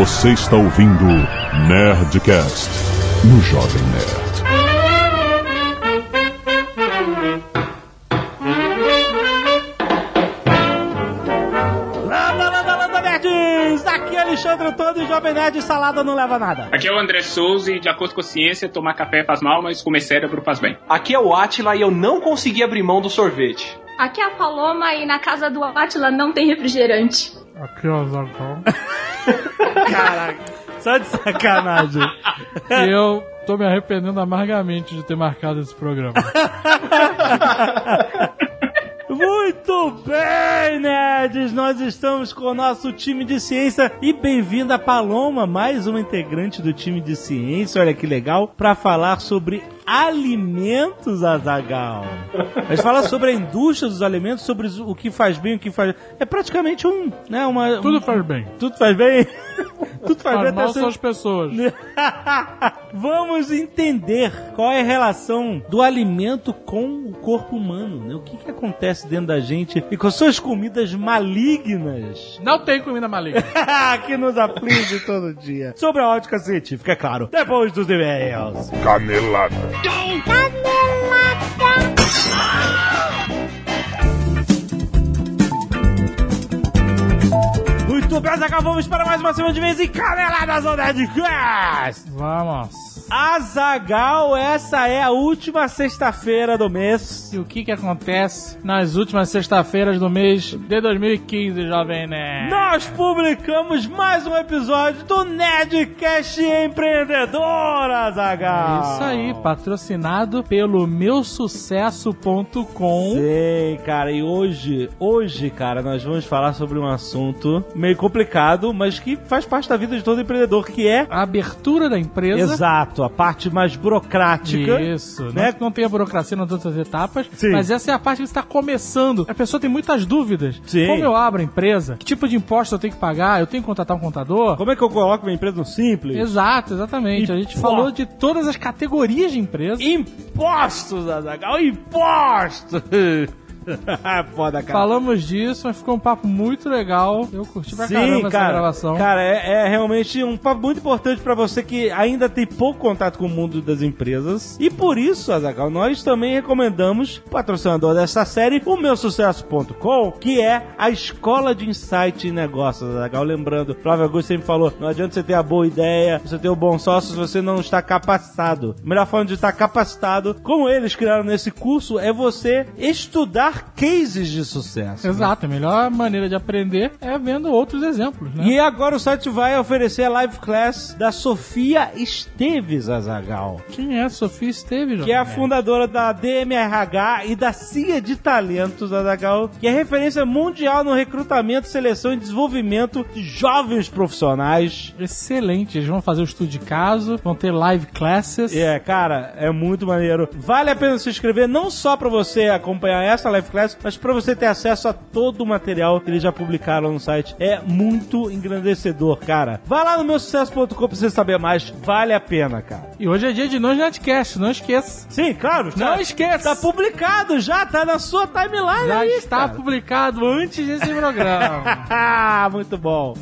Você está ouvindo Nerdcast no Jovem Nerd. Landa, landa, landa, nerds! Aqui é Alexandre Antônio e Jovem Nerd Salada não leva nada. Aqui é o André Souza e, de acordo com a ciência, tomar café faz mal, mas comer cérebro faz bem. Aqui é o Atila e eu não consegui abrir mão do sorvete. Aqui é a Paloma e na casa do Atila não tem refrigerante. Aqui é o Zagal. Caraca, só de sacanagem. E eu tô me arrependendo amargamente de ter marcado esse programa. Muito bem, nerds! Nós estamos com o nosso time de ciência e bem-vinda Paloma, mais uma integrante do time de ciência, olha que legal, para falar sobre alimentos, Azagal. A gente fala sobre a indústria dos alimentos, sobre o que faz bem, o que faz... É praticamente um, né, uma... Tudo um- faz bem. Tudo faz bem? Tudo faz bem Faz até mal ser- são as pessoas. Vamos entender qual é a relação do alimento com o corpo humano, né? O que, que acontece dentro da gente e com suas comidas malignas Não tem comida maligna. que nos aflige todo dia. Sobre a ótica científica, é claro. Depois dos e-mails. Canelada. Muito bem, Zagal, vamos para mais uma semana de vez em Caneladas on Nerdcast. Vamos. Azagal, essa é a última sexta-feira do mês. E o que que acontece nas últimas sexta-feiras do mês de 2015, Jovem Nerd? Nós publicamos mais um episódio do Nerdcast Empreendedor, Azagal. Isso aí, patrocinado pelo meusucesso.com. Sei, cara, e hoje, hoje, cara, nós vamos falar sobre um assunto meio complicado, mas que faz parte da vida de todo empreendedor, que é A abertura da empresa. Exato, a parte mais burocrática. Isso, né? né? Não tem a burocracia nas outras etapas, Sim. mas essa é a parte que está começando. A pessoa tem muitas dúvidas. Sim. Como eu abro a empresa? Que tipo de imposto eu tenho que pagar? Eu tenho que contratar um contador? Como é que eu coloco minha empresa no simples? Exato, exatamente. A gente falou de todas as categorias de empresa. Impostos, Azagal, impostos! Foda, cara. Falamos disso, mas ficou um papo muito legal. Eu curti pra caramba essa gravação. Cara, é, é realmente um papo muito importante pra você que ainda tem pouco contato com o mundo das empresas. E por isso, Azagal, nós também recomendamos, patrocinador dessa série, o meusucesso.com, que é a escola de insight em negócios, Azagal. Lembrando, Flávio Augusto sempre falou: não adianta você ter a boa ideia, você ter o bom sócio se você não está capacitado. A melhor forma de estar capacitado, como eles criaram nesse curso, é você estudar cases de sucesso. Exato, a melhor maneira de aprender é vendo outros exemplos, né? E agora o site vai oferecer a live class da Sofia Esteves Azagal, Quem é a Sofia Esteve, que é a fundadora da DMRH e da CIA de Talentos Azagal, que é referência mundial no recrutamento, seleção e desenvolvimento de jovens profissionais. Excelente, eles vão fazer o estudo de caso, vão ter live classes. É, cara, é muito maneiro. Vale a pena se inscrever, não só pra você acompanhar essa live class, mas pra você ter acesso a todo o material que eles já publicaram no site. É muito engrandecedor, cara. Vai lá no meu sucesso.com pra você saber mais. Vale a pena, cara. E hoje é dia de Nós Netcast, não esqueça. Sim, claro. Não tá- esqueça. Tá publicado já, tá na sua timeline Já aí, está cara. publicado antes desse programa. Ah, muito bom.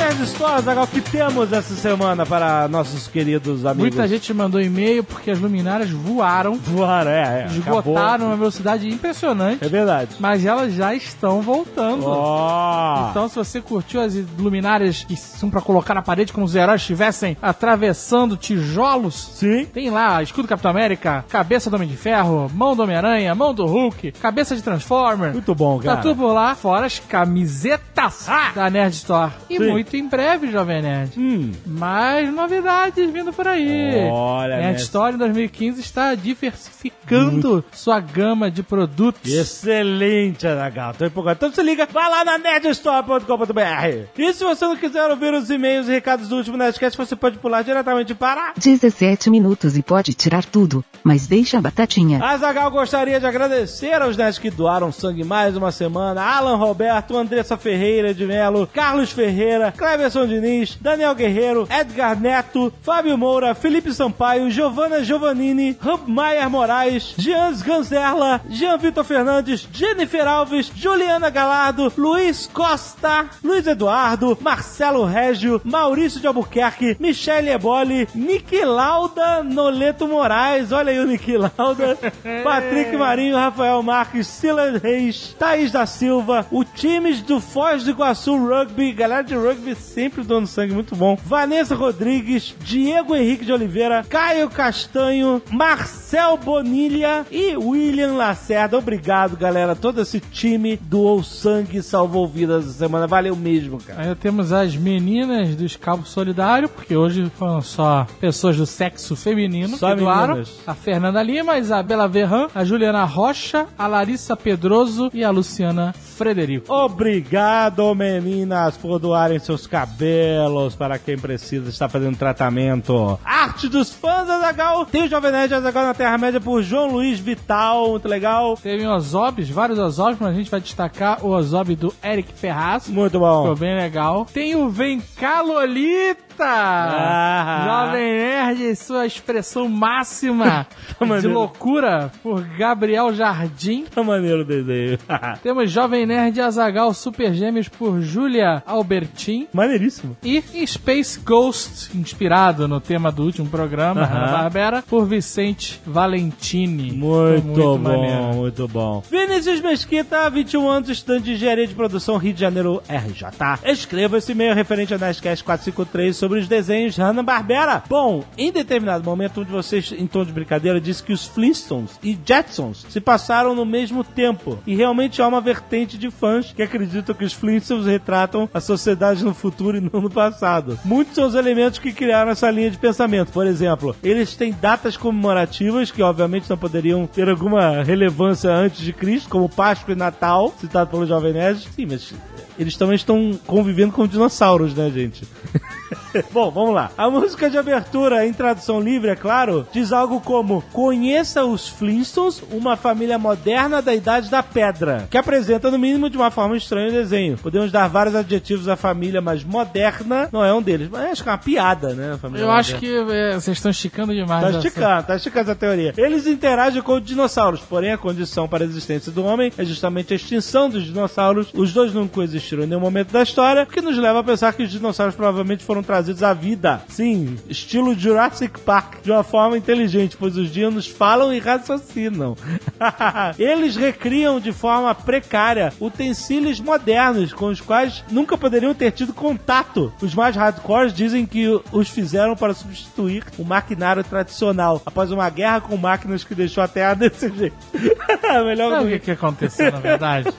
A Nerd Stories, agora, o que temos essa semana para nossos queridos amigos? Muita gente mandou e-mail porque as luminárias voaram, voaram, é, é. esgotaram acabou. uma velocidade impressionante, É verdade. mas elas já estão voltando. Ó. Então, se você curtiu as luminárias que são pra colocar na parede como os heróis estivessem atravessando tijolos, Sim. tem lá escudo Capitão América, cabeça do Homem de Ferro, mão do Homem-Aranha, mão do Hulk, cabeça de Transformer. Muito bom, cara. Tá tudo por lá, fora as camisetas da Nerd Store. E Sim. muito em breve, Jovem Nerd. Hum. Mais novidades vindo por aí. Olha, Nerd Nerd. Store em 2015 está diversificando sua gama de produtos. Excelente, Anagal. Tô empolgado. Então se liga, vai lá na nerdstore.com.br. E se você não quiser ouvir os e-mails e recados do último Nerdcast, você pode pular diretamente para... 17 minutos e pode tirar tudo, mas deixa a batatinha. Azagal gostaria de agradecer aos nerds que doaram sangue mais uma semana. Alan Roberto, Andressa Ferreira de Melo, Carlos Ferreira, Cleverson Diniz, Daniel Guerreiro, Edgar Neto, Fábio Moura, Felipe Sampaio, Giovanna Giovannini, Maier Moraes, Jean Ganzerla, Jean Vitor Fernandes, Jennifer Alves, Juliana Galardo, Luiz Costa, Luiz Eduardo, Marcelo Régio, Maurício de Albuquerque, Michele Eboli, Niki Lauda, Noleto Moraes, olha aí o Niki Lauda, Patrick Marinho, Rafael Marques, Silas Reis, Thaís da Silva, o times do Foz do Iguaçu Rugby, galera de rugby sempre dando sangue, muito bom. Vanessa Rodrigues, Diego Henrique de Oliveira, Caio Castanho, Marcel Bonilha e William Lacerda. Obrigado, galera. Todo esse time doou sangue e salvou vidas essa semana. Valeu mesmo, cara. Aí temos as meninas do Escalpo Solidário, porque hoje foram só pessoas do sexo feminino Só que doaram. meninas. A Fernanda Lima, a Isabela Verran, a Juliana Rocha, a Larissa Pedroso e a Luciana Frederico. Obrigado, meninas, por doarem seus cabelos para quem precisa estar fazendo tratamento. Arte dos fãs Azagal. Tem o Jovem Nerd Azagal na Terra-média por João Luiz Vital, muito legal. Teve Ozobs, vários Ozobs, mas a gente vai destacar o Ozob do Eric Ferraz. Muito Ficou bom. bem legal. Tem o Vem cá, Lolita! Ah. Jovem Nerd, sua expressão máxima de maneiro. loucura, por Gabriel Jardim. Tá maneiro o desenho. Temos Jovem Nerd Azagal Super Gêmeos por Julia Albertin. Maneiríssimo. E Space Ghost, inspirado no tema do último programa, Aham. Hanna Barbera, por Vicente Valentini. Muito, Ficou bom, maneiro. muito bom. Vinícius Mesquita, 21 anos, estudante de engenharia de produção Rio de Janeiro, RJ. Escreva esse e-mail referente ao Nerdcast 453 sobre os desenhos Hanna-Barbera. Bom, em determinado momento, um de vocês, em tom de brincadeira, disse que os Flintstones e Jetsons se passaram no mesmo tempo. E realmente há uma vertente de fãs que acreditam que os Flintstones retratam a sociedade no futuro e não no passado. Muitos são os elementos que criaram essa linha de pensamento. Por exemplo, eles têm datas comemorativas que obviamente não poderiam ter alguma relevância antes de Cristo, como Páscoa e Natal, citado pelo Jovem Nerd. Sim, mas eles também estão convivendo com dinossauros, né, gente? Bom, vamos lá. A música de abertura, em tradução livre, é claro, diz algo como: Conheça os Flintstones, uma família moderna da Idade da Pedra, que apresenta, no mínimo, de uma forma estranha o desenho. Podemos dar vários adjetivos à família, mas moderna não é um deles. Mas acho que é uma piada, né? Eu acho moderna. que é, vocês estão esticando demais. Tá essa- esticando, tá esticando essa teoria. Eles interagem com os dinossauros, porém a condição para a existência do homem é justamente a extinção dos dinossauros. Os dois não coexistiram em nenhum momento da história, o que nos leva a pensar que os dinossauros provavelmente foram trazidos à vida. Sim, estilo Jurassic Park, de uma forma inteligente, pois os dinos falam e raciocinam. Eles recriam de forma precária utensílios modernos com os quais nunca poderiam ter tido contato. Os mais hardcores dizem que os fizeram para substituir o maquinário tradicional após uma guerra com máquinas que deixou a Terra desse jeito. Melhor Sabe o que, que aconteceu, na verdade?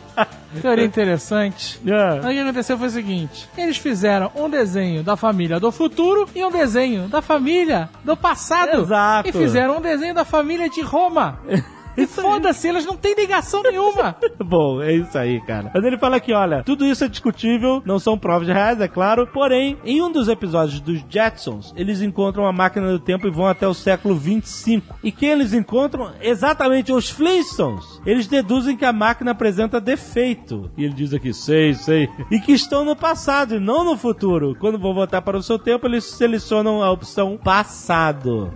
Teoria interessante. Yeah. O que aconteceu foi o seguinte: eles fizeram um desenho da família do futuro e um desenho da família do passado. Exato. E fizeram um desenho da família de Roma. E foda-se, eles não têm ligação nenhuma. Bom, é isso aí, cara. Mas ele fala aqui, olha, tudo isso é discutível, não são provas reais, é claro. Porém, em um dos episódios dos Jetsons, eles encontram a máquina do tempo e vão até o século 25. E quem eles encontram? Exatamente os Flintstones. Eles deduzem que a máquina apresenta defeito. E ele diz aqui, sei, sei. E que estão no passado e não no futuro. Quando vão voltar para o seu tempo, eles selecionam a opção passado.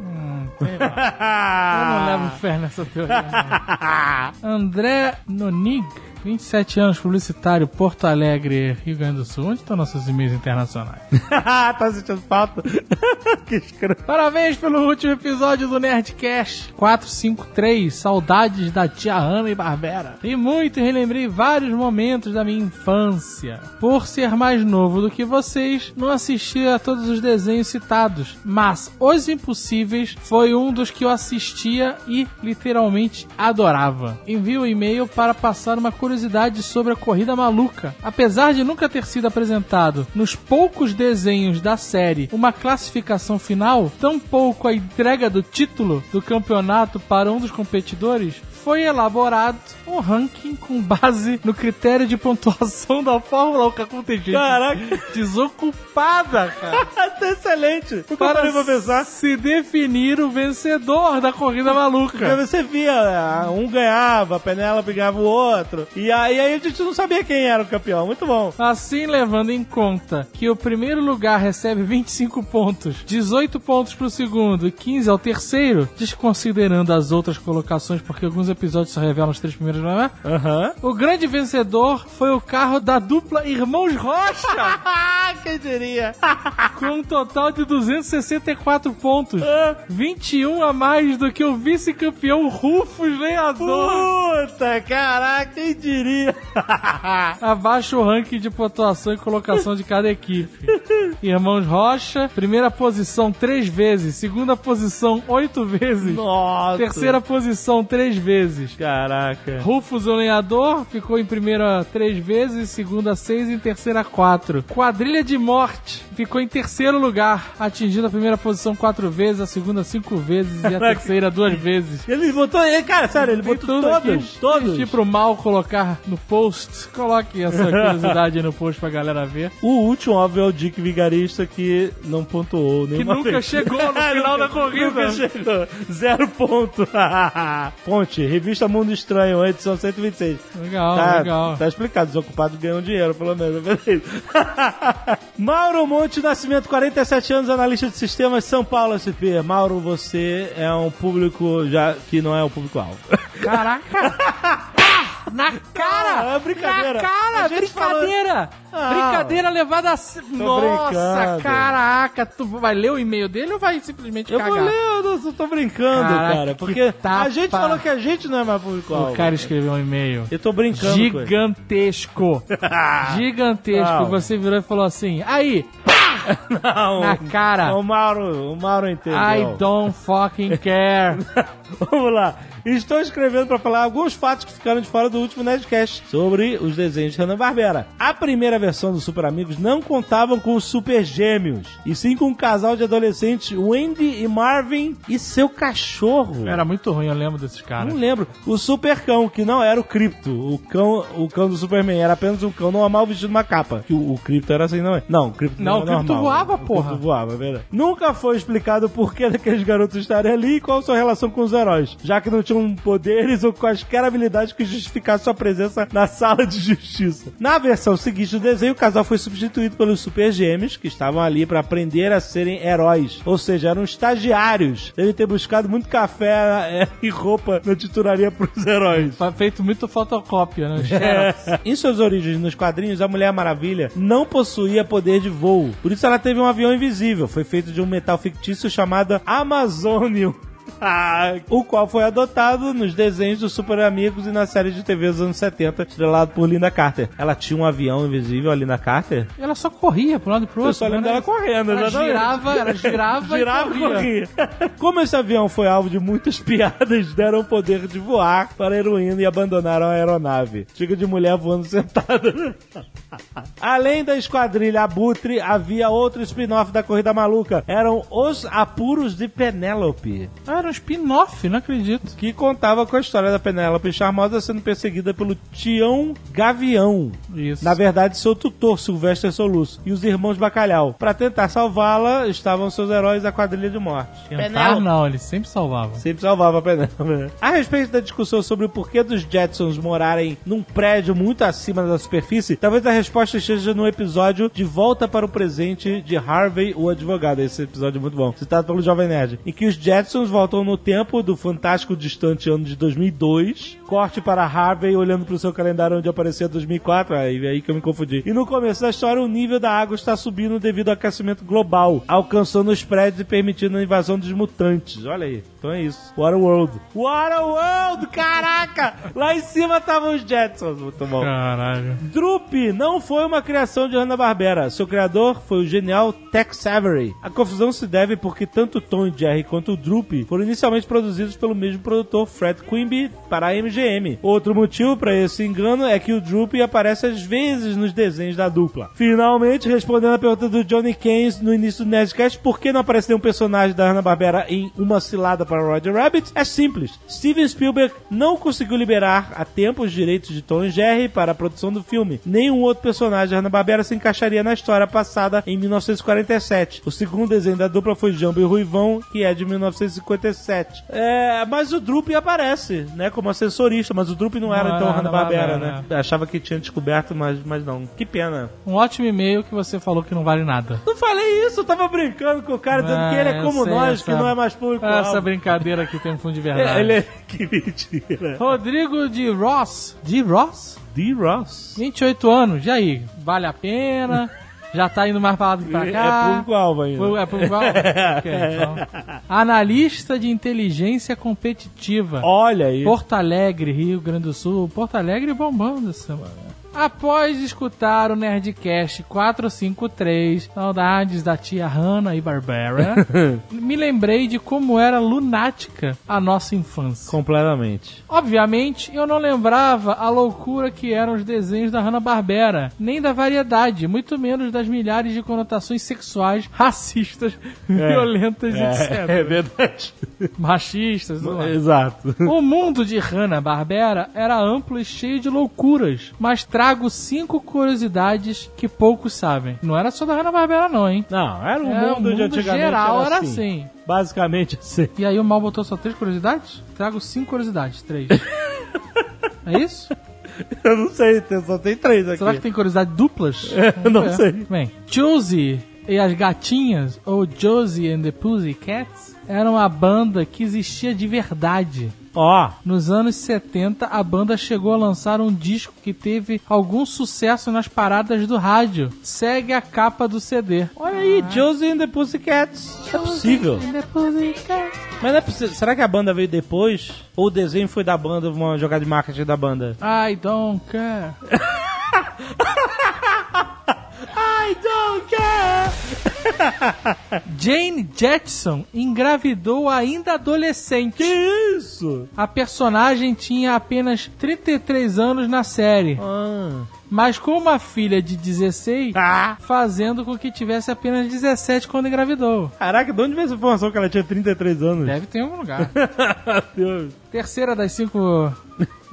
Sei lá. Eu não levo fé nessa teoria. não. André Nonig, 27 anos, publicitário, Porto Alegre, Rio Grande do Sul. Onde estão nossos e-mails internacionais? tá sentindo falta? que escroto. Parabéns pelo último episódio do Nerdcast 453, Saudades da Tia Ana e Barbera. E muito relembrei vários momentos da minha infância. Por ser mais novo do que vocês, não assisti a todos os desenhos citados, mas Os Impossíveis foi um dos que eu assistia e literalmente adorava. Envio o e-mail para passar uma curiosidade sobre a Corrida Maluca. Apesar de nunca ter sido apresentado nos poucos desenhos da série uma classificação final, tampouco a entrega do título do campeonato para um dos competidores foi elaborado um ranking com base no critério de pontuação da Fórmula 1. Cara, Como tem gente Caraca. desocupada, cara. tá excelente. Parei pra pensar. se definir o vencedor da corrida Porque maluca. você via, ah, um ganhava, a Penélope ganhava o outro. E aí, aí a gente não sabia quem era o campeão. Muito bom. Assim, levando em conta que o primeiro lugar recebe 25 pontos, 18 pontos pro segundo e 15 ao terceiro, desconsiderando as outras colocações, porque alguns episódios só revelam os três primeiros, não é? Aham. O grande vencedor foi o carro da dupla Irmãos Rocha, Quem diria? com um total de 264 pontos, 21 a mais do que o vice-campeão Rufus Lenhador. Puta, caraca, quem diria? Abaixo o ranking de pontuação e colocação de cada equipe. Irmãos Rocha, primeira posição três vezes, segunda posição oito vezes, Nossa. terceira posição três vezes. Caraca. Rufus o Lenhador ficou em primeira três vezes, segunda seis e em terceira quatro. Quadrilha de Morte ficou em terceiro lugar, atingindo a primeira posição quatro vezes, a segunda cinco vezes e a terceira duas vezes. Ele botou, ele, cara, sério, ele botou tudo todos, aqui. todos. Pedir pro mal colocar no post. Coloque essa curiosidade no post pra galera ver. O último, óbvio, é o Dick Vigarista que não pontuou nenhuma nunca vez. chegou no final da corrida. Nunca chegou. Zero ponto. Fonte, Revista Mundo Estranho, edição 126. Legal, tá, legal. tá explicado, os ocupados ganham dinheiro, pelo menos. Mauro Monte Nascimento, 47 anos, analista de sistemas, São Paulo SP. Mauro, você é um público já que não é o público-alvo. Caraca! Ah, na cara! Ah, é brincadeira. Na cara! Brincadeira! Ah, brincadeira levada a... Nossa, brincando. caraca! Tu vai ler o e-mail dele ou vai simplesmente Eu cagar? vou ler, eu não- tô brincando, Caraca, cara. que Porque a gente falou que a gente não é mais público-alvo. O cara escreveu um e-mail. Eu tô brincando. Gigantesco. Gigantesco. Você virou e falou assim, aí, Não, na cara. O Mauro, o Mauro entendeu. I don't fucking care. Vamos lá. Estou escrevendo para falar alguns fatos que ficaram de fora do último Nerdcast sobre os desenhos de Hanna-Barbera. A primeira versão dos Super Amigos não contavam com os Super Gêmeos, e sim com um casal de adolescentes, Wendy e Marvin, e seu cachorro. Era muito ruim, eu lembro desses caras. Não lembro. O Super Cão, que não era o Crypto. O cão, o cão do Superman era apenas um cão normal vestido uma capa. Que o, o Crypto era assim, não é? Não, o Crypto Não, era o Crypto voava, O porra. Voava, é verdade. Nunca foi explicado o porquê daqueles garotos estarem ali e qual a sua relação com os heróis, já que não tinham poderes ou quaisquer habilidades que justificassem sua presença na sala de justiça. Na versão seguinte do desenho, o casal foi substituído pelos Super Gêmeos, que estavam ali para aprender a serem heróis. Ou seja, eram estagiários. Devem ter buscado muito café é, e roupa na titularia pros heróis. Foi Feito muito fotocópia, né? Xerox. Em suas origens nos quadrinhos, a Mulher Maravilha não possuía poder de voo. Por isso ela teve um avião invisível. Foi feito de um metal fictício chamado Amazonium. Ah, o qual foi adotado nos desenhos dos Super Amigos e na série de TV dos anos 70, estrelado por Linda Carter. Ela tinha um avião invisível, a Linda Carter? Ela só corria pro lado e pro outro. Eu só lembro né? dela correndo, Ela exatamente. girava, ela girava, Girava e e corria. corria. Como esse avião foi alvo de muitas piadas, deram o poder de voar para a heroína e abandonaram a aeronave. Chega de mulher voando sentada. Além da esquadrilha Abutre, havia outro spin-off da Corrida Maluca. Eram Os Apuros de Penélope, Ah, era um spin-off, não acredito. que contava com a história da Penélope Charmosa sendo perseguida pelo Tião Gavião. Isso. Na verdade, seu tutor, Sylvester Soluço, e os irmãos Bacalhau. Para tentar salvá-la, estavam seus heróis da quadrilha de morte. Tentar não, eles sempre salvavam. Sempre salvava a Penélope. né? A respeito da discussão sobre o porquê dos Jetsons morarem num prédio muito acima da superfície, talvez a resposta esteja no episódio De Volta para o Presente de Harvey, o Advogado. Esse episódio é muito bom, citado pelo Jovem Nerd. Em que os Jetsons voltam no tempo do fantástico distante ano de 2002. Corte para Harvey olhando para o seu calendário onde aparecia 2004. Aí, aí que eu me confundi. E no começo da história, o nível da água está subindo devido ao aquecimento global, alcançando os prédios e permitindo a invasão dos mutantes. Olha aí. Então é isso. Waterworld. Waterworld, caraca! Lá em cima estavam os Jetsons. Muito bom. Caralho. Drup não foi uma criação de Hanna-Barbera. Seu criador foi o genial Tex Avery. A confusão se deve porque tanto Tom e Jerry quanto o Droopy foram inicialmente produzidos pelo mesmo produtor Fred Quimby para a MGM. Outro motivo para esse engano é que o Droopy aparece às vezes nos desenhos da dupla. Finalmente, respondendo a pergunta do Johnny Keynes no início do Nerdcast, por que não aparece nenhum personagem da Hanna-Barbera em Uma Cilada para Roger Rabbit? É simples. Steven Spielberg não conseguiu liberar a tempo os direitos de Tom Jerry para a produção do filme. Nenhum outro personagem da Hanna-Barbera se encaixaria na história passada em 1947. O segundo desenho da dupla foi Jambo e Ruivão, que é de 1957. É, mas o Droopy aparece, né, como assessorista, mas o Droopy não, era Não então era Hanna-Barbera, Hanna-Barbera, né? Achava que tinha descoberto, mas, mas não. Que pena. Um ótimo e-mail que você falou que não vale nada. Não falei isso, eu tava brincando com o cara, dizendo que ele é Ah, como sei, nós, essa- que não é mais público. Essa brincadeira aqui tem um fundo de verdade. ele é... Que mentira. Rodrigo de Ross. De Ross? D. Ross. 28 anos. E aí? Vale a pena? Já tá indo mais pra lá do que pra É cá? público-alvo ainda. É público alvo? Ok, então. Analista de inteligência competitiva. Olha aí. Porto Alegre, Rio Grande do Sul. Porto Alegre bombando essa semana. Após escutar o Nerdcast 453, saudades da tia Hanna e Barbara, me lembrei de como era lunática a nossa infância. Completamente. Obviamente, eu não lembrava a loucura que eram os desenhos da Hanna-Barbera, nem da variedade, muito menos das milhares de conotações sexuais, racistas, violentas, etc. É, é verdade. Machistas, sei lá. Exato. O mundo de Hanna-Barbera era amplo e cheio de loucuras, mas trago cinco curiosidades que poucos sabem. Não era só da Hanna-Barbera não, hein? Não, era um É, mundo, o de antigamente geral era era assim. assim. Basicamente assim. E aí o Mal botou só três curiosidades? Trago cinco curiosidades, três. é isso? Eu não sei, só tem três aqui. Será que tem curiosidade duplas? eu não Vamos sei. Bem, Josie e as Gatinhas, ou Josie and the Pussycats, era uma banda que existia de verdade. Ó, Nos anos 70, a banda chegou a lançar um disco que teve algum sucesso nas paradas do rádio. Segue a capa do CD. olha aí, Josie and the Pussycats. É possível. Pussycats. Mas não é possível. Será que a banda veio depois? Ou o desenho foi da banda, uma jogada de marketing da banda? I don't care. I don't care! Jane Jetson engravidou ainda adolescente. Que isso? A personagem tinha apenas 33 anos na série, Ah. mas com uma filha de 16, Ah. fazendo com que tivesse apenas 17 quando engravidou. Caraca, de onde veio essa informação que ela tinha 33 anos? Deve ter em algum lugar. Terceira das cinco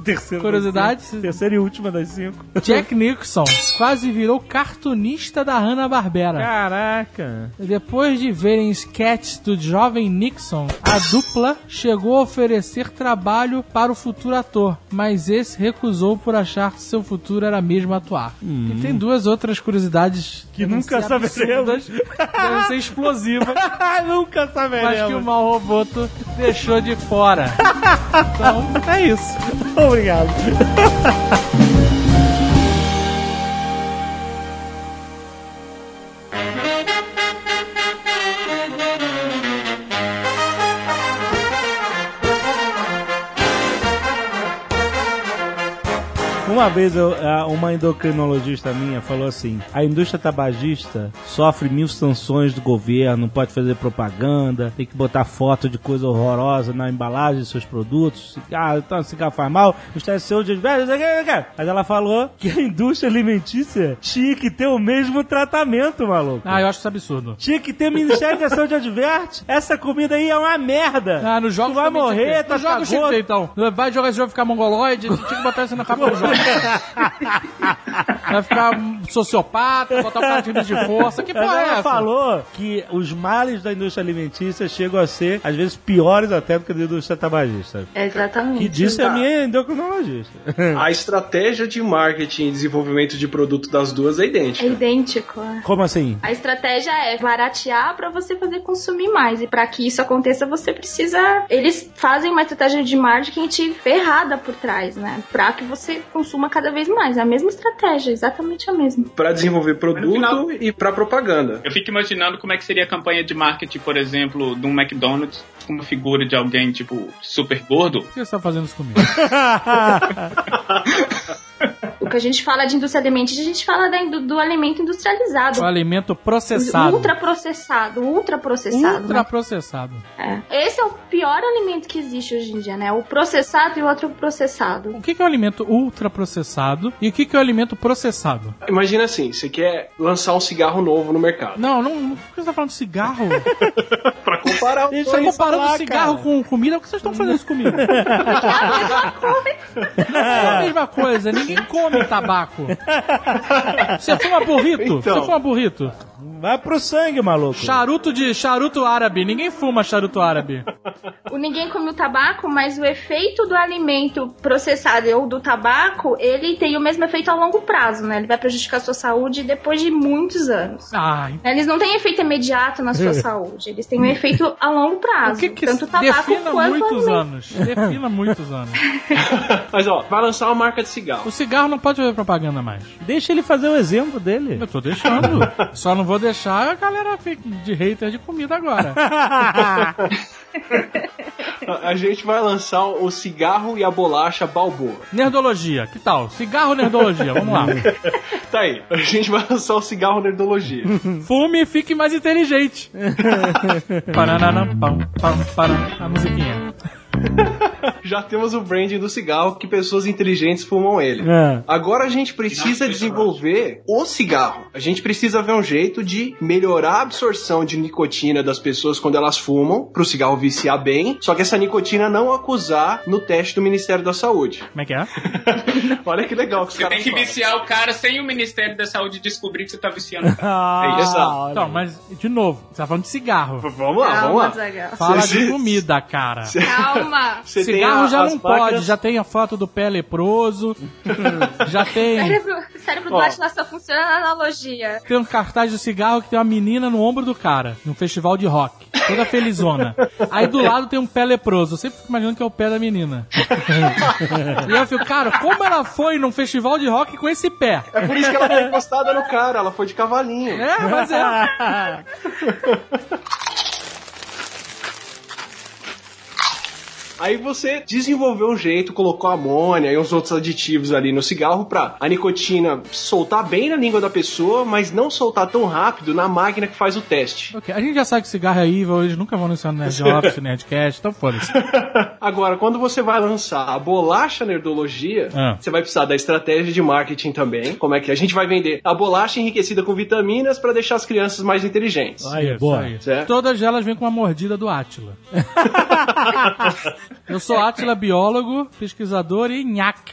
Terceira Curiosidades? Terceira e última das cinco. Jack Nixon quase virou cartunista da Hanna-Barbera. Caraca. Depois de verem sketches do jovem Nixon, a dupla chegou a oferecer trabalho para o futuro ator, mas esse recusou por achar que seu futuro era mesmo atuar. E tem duas outras curiosidades Que nunca saberemos. devem ser explosivas, Nunca saberemos. mas que o Mal Roboto deixou de fora. Então, é isso. Obrigado. Uma vez eu- uma endocrinologista minha falou assim: a indústria tabagista sofre mil sanções do governo, não pode fazer propaganda, tem que botar foto de coisa horrorosa na embalagem dos seus produtos. Ah, então cigarro faz mal, o Ministério da Saúde velho, não sei o que, não sei o que. Mas ela falou que a indústria alimentícia tinha que ter o mesmo tratamento, maluco. Ah, eu acho isso absurdo. Tinha que ter Ministério da Saúde adverte. Essa comida aí é uma merda. Ah, nos jogos tu vai morrer, tá ter, então. Vai jogar esse jogo e ficar mongoloide, tinha que botar isso na capa do jogo. Vai ficar um sociopata, botar o cara de força. Que porra é ela essa? falou que os males da indústria alimentícia chegam a ser, às vezes, piores até do que a da indústria tabagista. Exatamente. Que disse a Exato. minha endocrinologista. A estratégia de marketing e desenvolvimento de produto das duas é É idêntica. idêntico. é. Como assim? A estratégia é baratear pra você fazer consumir mais. E pra que isso aconteça, você precisa. Eles fazem uma estratégia de marketing ferrada por trás, né? Pra que você consuma cada vez mais. É a mesma estratégia, exatamente a mesma. Pra desenvolver produto final- e pra propaganda. Eu fico imaginando como é que seria a campanha de marketing, por exemplo, de um McDonald's uma figura de alguém, tipo, super gordo. Por que você tá fazendo isso comigo? O que a gente fala de indústria alimentícia, a gente fala da indú- do alimento industrializado. O alimento processado. Ultraprocessado, ultraprocessado. né? Ultraprocessado. É. Esse é o pior alimento que existe hoje em dia, né? O processado e o outro processado. O que é o alimento ultraprocessado e o que é o alimento processado? Imagina assim, você quer lançar um cigarro novo no mercado. Não, não, não por que você tá falando de cigarro? Pra comparar Deixa Você tá comparando lá, cigarro cara. com comida? O que vocês estão fazendo isso comigo? Não é a mesma coisa, ninguém come tabaco. Você fuma burrito? Então. Você fuma burrito? Vai pro sangue, maluco. Charuto de charuto árabe. Ninguém fuma charuto árabe. O ninguém come o tabaco, mas o efeito do alimento processado ou do tabaco, ele tem o mesmo efeito a longo prazo, né? Ele vai prejudicar a sua saúde depois de muitos anos. Ah, Eles não têm efeito imediato na sua saúde, eles têm um efeito a longo prazo. o que que tanto o tabaco defina quanto o muitos anos? Defina muitos anos. Mas ó, vai lançar uma marca de cigarro. O cigarro não pode fazer propaganda mais. Deixa ele fazer o exemplo dele. Eu tô deixando. Só não vou deixar a galera de hater de comida agora. A- gente vai lançar o cigarro e a bolacha Balboa. Nerdologia, que tal? Cigarro nerdologia, vamos lá. Tá aí. A gente vai lançar o cigarro Nerdologia. Fume e fique mais inteligente. Paranana, pam, pam, param. A musiquinha. Já temos o branding do cigarro que pessoas inteligentes fumam ele. É. Agora a gente precisa desenvolver o cigarro. A gente precisa ver um jeito de melhorar a absorção de nicotina das pessoas quando elas fumam, pro cigarro viciar bem, só que essa nicotina não acusar no teste do Ministério da Saúde. Como é que é? Olha que legal que Você tem que falam. viciar o cara sem o Ministério da Saúde descobrir que você tá viciando o cara. Ah, Exato. olha Então, mas, de novo, você tá falando de cigarro. Vamos lá, vamos Calma, lá. Zagal. Fala Cê- de comida, cara. Calma. Você tem Cigarro a- já não máquinas- pode, já tem a foto do pé leproso, já tem, Cérebro, cérebro do Ó. Atlas só funciona na analogia. tem um cartaz de cigarro que tem uma menina no ombro do cara, num festival de rock, toda felizona. Aí do lado tem um pé leproso, eu sempre fico imaginando que é o pé da menina. e eu fico, cara, como ela foi num festival de rock com esse pé? É por isso que ela tá encostada no cara, ela foi de cavalinho. É, mas é. Aí você desenvolveu um jeito, colocou amônia e uns outros aditivos ali no cigarro pra a nicotina soltar bem na língua da pessoa, mas não soltar tão rápido na máquina que faz o teste. Ok, a gente já sabe que cigarro é evil, eles nunca vão anunciar no Nerd Office, Nerdcast, então foda-se. Agora, quando você vai lançar a bolacha nerdologia, Ah. você vai precisar da estratégia de marketing também. Como é que a gente vai vender a bolacha enriquecida com vitaminas pra deixar as crianças mais inteligentes. Aí, boa. aí. Todas elas vêm com uma mordida do Átila. Eu sou Átila, biólogo, pesquisador e nhaque.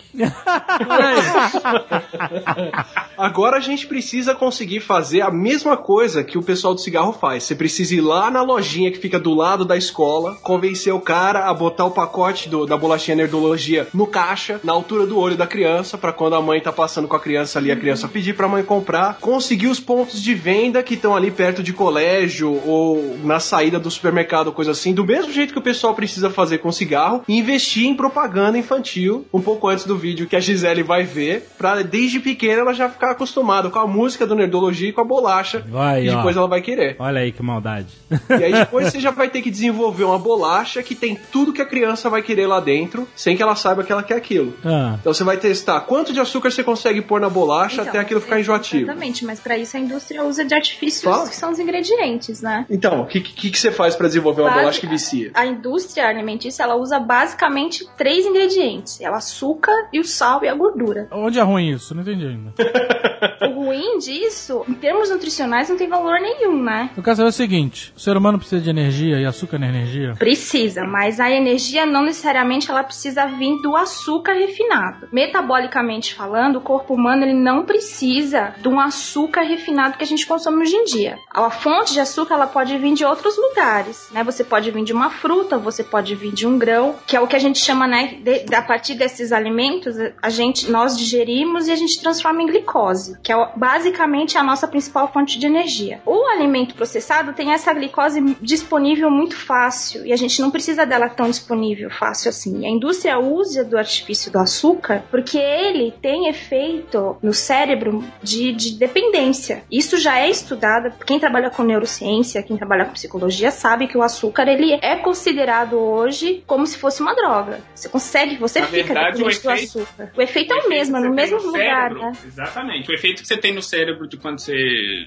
Agora a gente precisa conseguir fazer a mesma coisa que o pessoal do cigarro faz. Você precisa ir lá na lojinha que fica do lado da escola, convencer o cara a botar o pacote do- da bolachinha nerdologia no caixa, na altura do olho da criança, pra quando a mãe tá passando com a criança ali, a criança pedir pra mãe comprar. Conseguir os pontos de venda que estão ali perto de colégio ou na saída do supermercado, coisa assim, do mesmo jeito que o pessoal precisa fazer com cigarro, e investir em propaganda infantil um pouco antes do vídeo que a Gisele vai ver, pra desde pequena ela já ficar acostumada com a música do Nerdologia e com a bolacha. Vai, e ó. depois ela vai querer. Olha aí que maldade. E aí depois você já vai ter que desenvolver uma bolacha que tem tudo que a criança vai querer lá dentro, sem que ela saiba que ela quer aquilo. Ah. Então você vai testar quanto de açúcar você consegue pôr na bolacha Então, até aquilo ficar enjoativo. Exatamente, mas pra isso a indústria usa de artifícios Fala. que são os ingredientes, né? Então, o que, que, que você faz pra desenvolver uma bolacha que vicia? A indústria alimentícia ela usa basicamente três ingredientes: é o açúcar e o sal e a gordura. Onde é ruim isso? Não entendi ainda. O ruim disso, em termos nutricionais, não tem valor nenhum, né? Eu quero saber o seguinte: o ser humano precisa de energia e açúcar não é energia? Precisa, mas a energia não necessariamente ela precisa vir do açúcar refinado. Metabolicamente falando, o corpo humano ele não precisa de um açúcar refinado que a gente consome hoje em dia. A fonte de açúcar ela pode vir de outros lugares, né? Você pode vir de uma fruta, você pode vir de um grão, que é o que a gente chama, né? De, a partir desses alimentos, a gente nós digerimos e a gente transforma em glicose, que é basicamente a nossa principal fonte de energia. O alimento processado tem essa glicose disponível muito fácil e a gente não precisa dela tão disponível fácil assim. A indústria usa do artifício do açúcar porque ele tem efeito no cérebro de, de dependência. Isso já é estudado. Quem trabalha com neurociência, quem trabalha com psicologia sabe que o açúcar ele é considerado hoje como se fosse uma droga. Você consegue, você Na fica verdade, o dependente do efeito- açúcar. O efeito é o efeito mesmo, é no mesmo no lugar, cérebro, né? Exatamente. O efeito que você tem no cérebro de quando você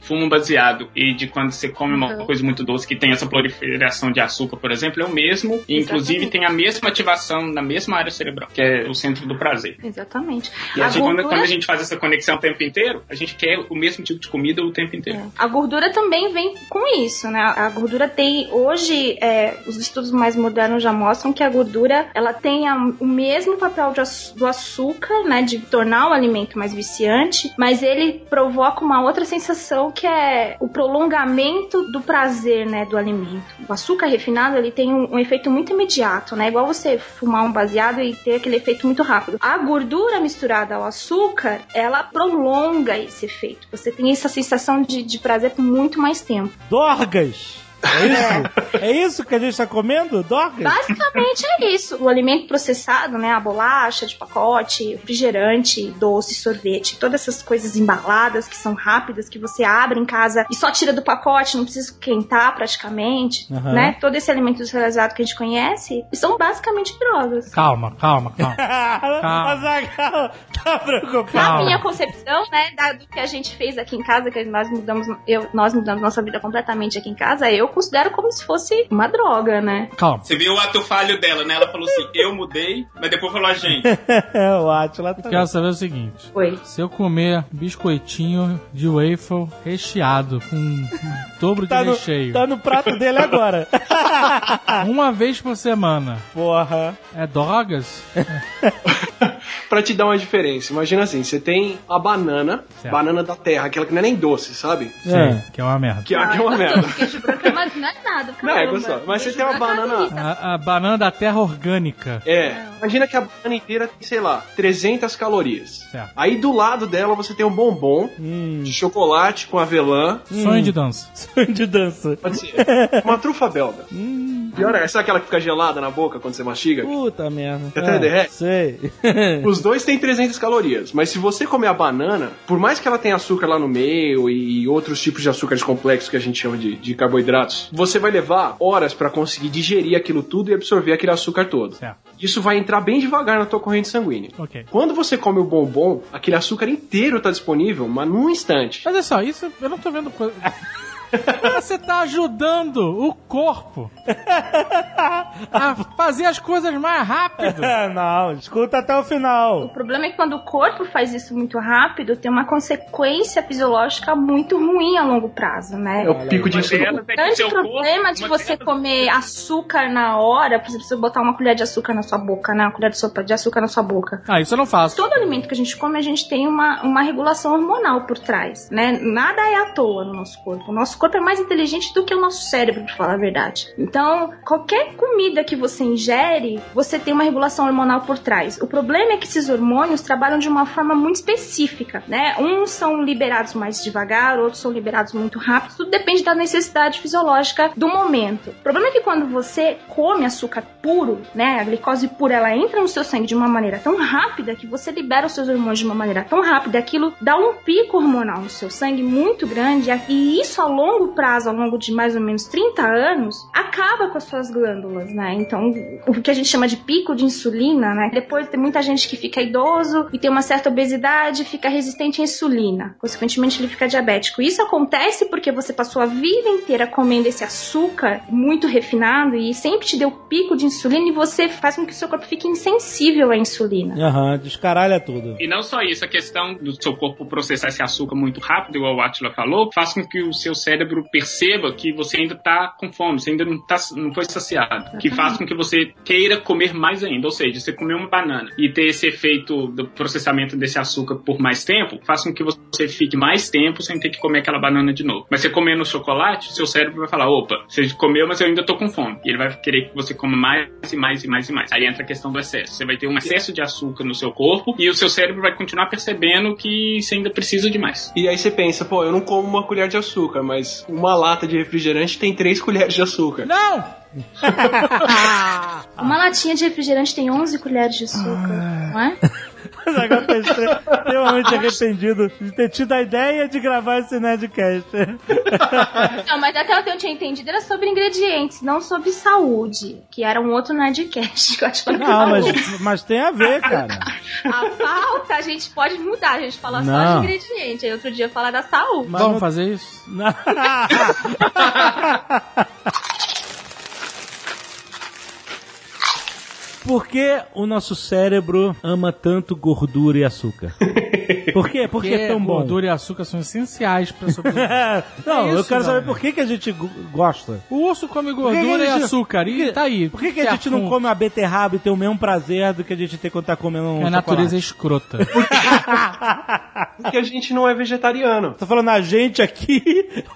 fuma um baseado e de quando você come uma Uhum. coisa muito doce que tem essa proliferação de açúcar, por exemplo, é o mesmo. E, inclusive tem a mesma ativação na mesma área cerebral, que é o centro do prazer. Exatamente. E a gente, quando, gordura- quando a gente faz essa conexão o tempo inteiro, a gente quer o mesmo tipo de comida o tempo inteiro. A gordura também vem com isso, né? A gordura tem hoje é, os estudos mais modernos já mostram que a gordura ela tem a- o mesmo papel de do açúcar, né? De tornar o alimento mais viciante, mas ele provoca uma outra sensação que é o prolongamento do prazer, né? Do alimento. O açúcar refinado ele tem um, um efeito muito imediato, né? Igual você fumar um baseado e ter aquele efeito muito rápido. A gordura misturada ao açúcar, ela prolonga esse efeito. Você tem essa sensação de, de prazer por muito mais tempo. Dorgas! É isso? é isso que a gente tá comendo? Dorgas? Basicamente é isso. O alimento processado, né? A bolacha de pacote, refrigerante, doce, sorvete, todas essas coisas embaladas que são rápidas, que você abre em casa e só tira do pacote, não precisa esquentar praticamente, Aham. né? Todo esse alimento industrializado que a gente conhece são basicamente drogas. Calma, calma, calma. A Zagal tá preocupado. Na Calma. minha concepção, né, do que a gente fez aqui em casa, que nós mudamos, eu, nós mudamos nossa vida completamente aqui em casa, eu considero como se fosse uma droga, né? Calma. Você viu o ato falho dela, né? Ela falou assim, eu mudei, mas depois falou a gente. É, o Atila tá. Quero saber o seguinte. Foi. Se eu comer biscoitinho de waffle recheado com um dobro de Tá no, recheio tá no prato dele agora. uma vez por semana, Porra. é drogas? Pra te dar uma diferença, imagina assim, você tem a banana, Certo. banana da terra, aquela que não é nem doce, sabe? Sim, que é uma merda. Que aqui é uma Ah, merda. Queijo branco é é nada, Não, é caramba. gostoso. Mas você tem uma é banana-. A, a banana da terra orgânica. É, imagina que a banana inteira tem, sei lá, 300 calorias. Certo. Aí do lado dela você tem um bombom Hum. de chocolate com avelã, Sonho de dança. Sonho de dança. pode ser uma trufa belga. Pior é, sabe aquela que fica gelada na boca quando você mastiga? Puta merda. Que até derrete? Sei. Os dois têm 300 calorias, mas se você comer a banana, por mais que ela tenha açúcar lá no meio e outros tipos de açúcares complexos que a gente chama de, de carboidratos, você vai levar horas pra conseguir digerir aquilo tudo e absorver aquele açúcar todo. Certo. Isso vai entrar bem devagar na tua corrente sanguínea. Ok. Quando você come o bombom, aquele açúcar inteiro tá disponível, mas num instante. Mas é só, isso eu não tô vendo coisa. Você tá ajudando o corpo a fazer as coisas mais rápido. É, não, escuta até o final. O problema é que quando o corpo faz isso muito rápido, tem uma consequência fisiológica muito ruim a longo prazo, né? É o pico de insulina. é O grande corpo- problema de você comer açúcar na hora, por exemplo, você botar uma colher de açúcar na sua boca, né? Uma colher de sopa de açúcar na sua boca. Ah, isso eu não faço. Todo alimento que a gente come, a gente tem uma, uma regulação hormonal por trás, né? Nada é à toa no nosso corpo. O nosso corpo é mais inteligente do que o nosso cérebro, pra falar a verdade. Então, qualquer comida que você ingere, você tem uma regulação hormonal por trás. O problema é que esses hormônios trabalham de uma forma muito específica, né? Uns são liberados mais devagar, outros são liberados muito rápido, tudo depende da necessidade fisiológica do momento. O problema é que quando você come açúcar puro, né, a glicose pura, ela entra no seu sangue de uma maneira tão rápida que você libera os seus hormônios de uma maneira tão rápida, aquilo dá um pico hormonal no seu sangue muito grande, e isso a longo prazo, ao longo de mais ou menos 30 anos, acaba com as suas glândulas, né? Então, o que a gente chama de pico de insulina, né? Depois tem muita gente que fica idoso e tem uma certa obesidade, fica resistente à insulina. Consequentemente, ele fica diabético. Isso acontece porque você passou a vida inteira comendo esse açúcar muito refinado e sempre te deu pico de insulina e você faz com que o seu corpo fique insensível à insulina. Aham, descaralha tudo. E não só isso, a questão do seu corpo processar esse açúcar muito rápido, igual o Atila falou, faz com que o seu cérebro perceba que você ainda tá com fome, você ainda não, tá, não foi saciado. Que faz com que você queira comer mais ainda. Ou seja, você comer uma banana e ter esse efeito do processamento desse açúcar por mais tempo, faz com que você fique mais tempo sem ter que comer aquela banana de novo. Mas você comendo chocolate, seu cérebro vai falar, opa, você comeu, mas eu ainda tô com fome. E ele vai querer que você coma mais e mais e mais e mais. Aí entra a questão do excesso. Você vai ter um excesso de açúcar no seu corpo e o seu cérebro vai continuar percebendo que você ainda precisa de mais. E aí você pensa, pô, eu não como uma colher de açúcar, mas uma lata de refrigerante tem três colheres de açúcar. Não! Uma latinha de refrigerante tem 11 colheres de açúcar, não é? Mas agora tá extre- extremamente arrependido de ter tido a ideia de gravar esse Nerdcast. Não, mas até onde eu tinha entendido era sobre ingredientes, não sobre saúde, que era um outro Nerdcast que eu acho que Não, mas, mas tem a ver, cara. A pauta a gente pode mudar, a gente fala só Não. de ingrediente, aí outro dia fala da saúde. Mas Vamos não- fazer isso? Por que o nosso cérebro ama tanto gordura e açúcar? Por quê? Por que é tão bom? gordura e açúcar são essenciais pra sobreviver. não, É eu isso, quero saber por que, que a gente go- gosta. o urso come que que gordura a e gente- açúcar, e que- tá aí. Por que, que a gente não com- come uma beterraba e tem o mesmo prazer do que a gente tem quando tá comendo um A natureza é chocolate? escrota. Porque a gente não é vegetariano. Tá falando a gente aqui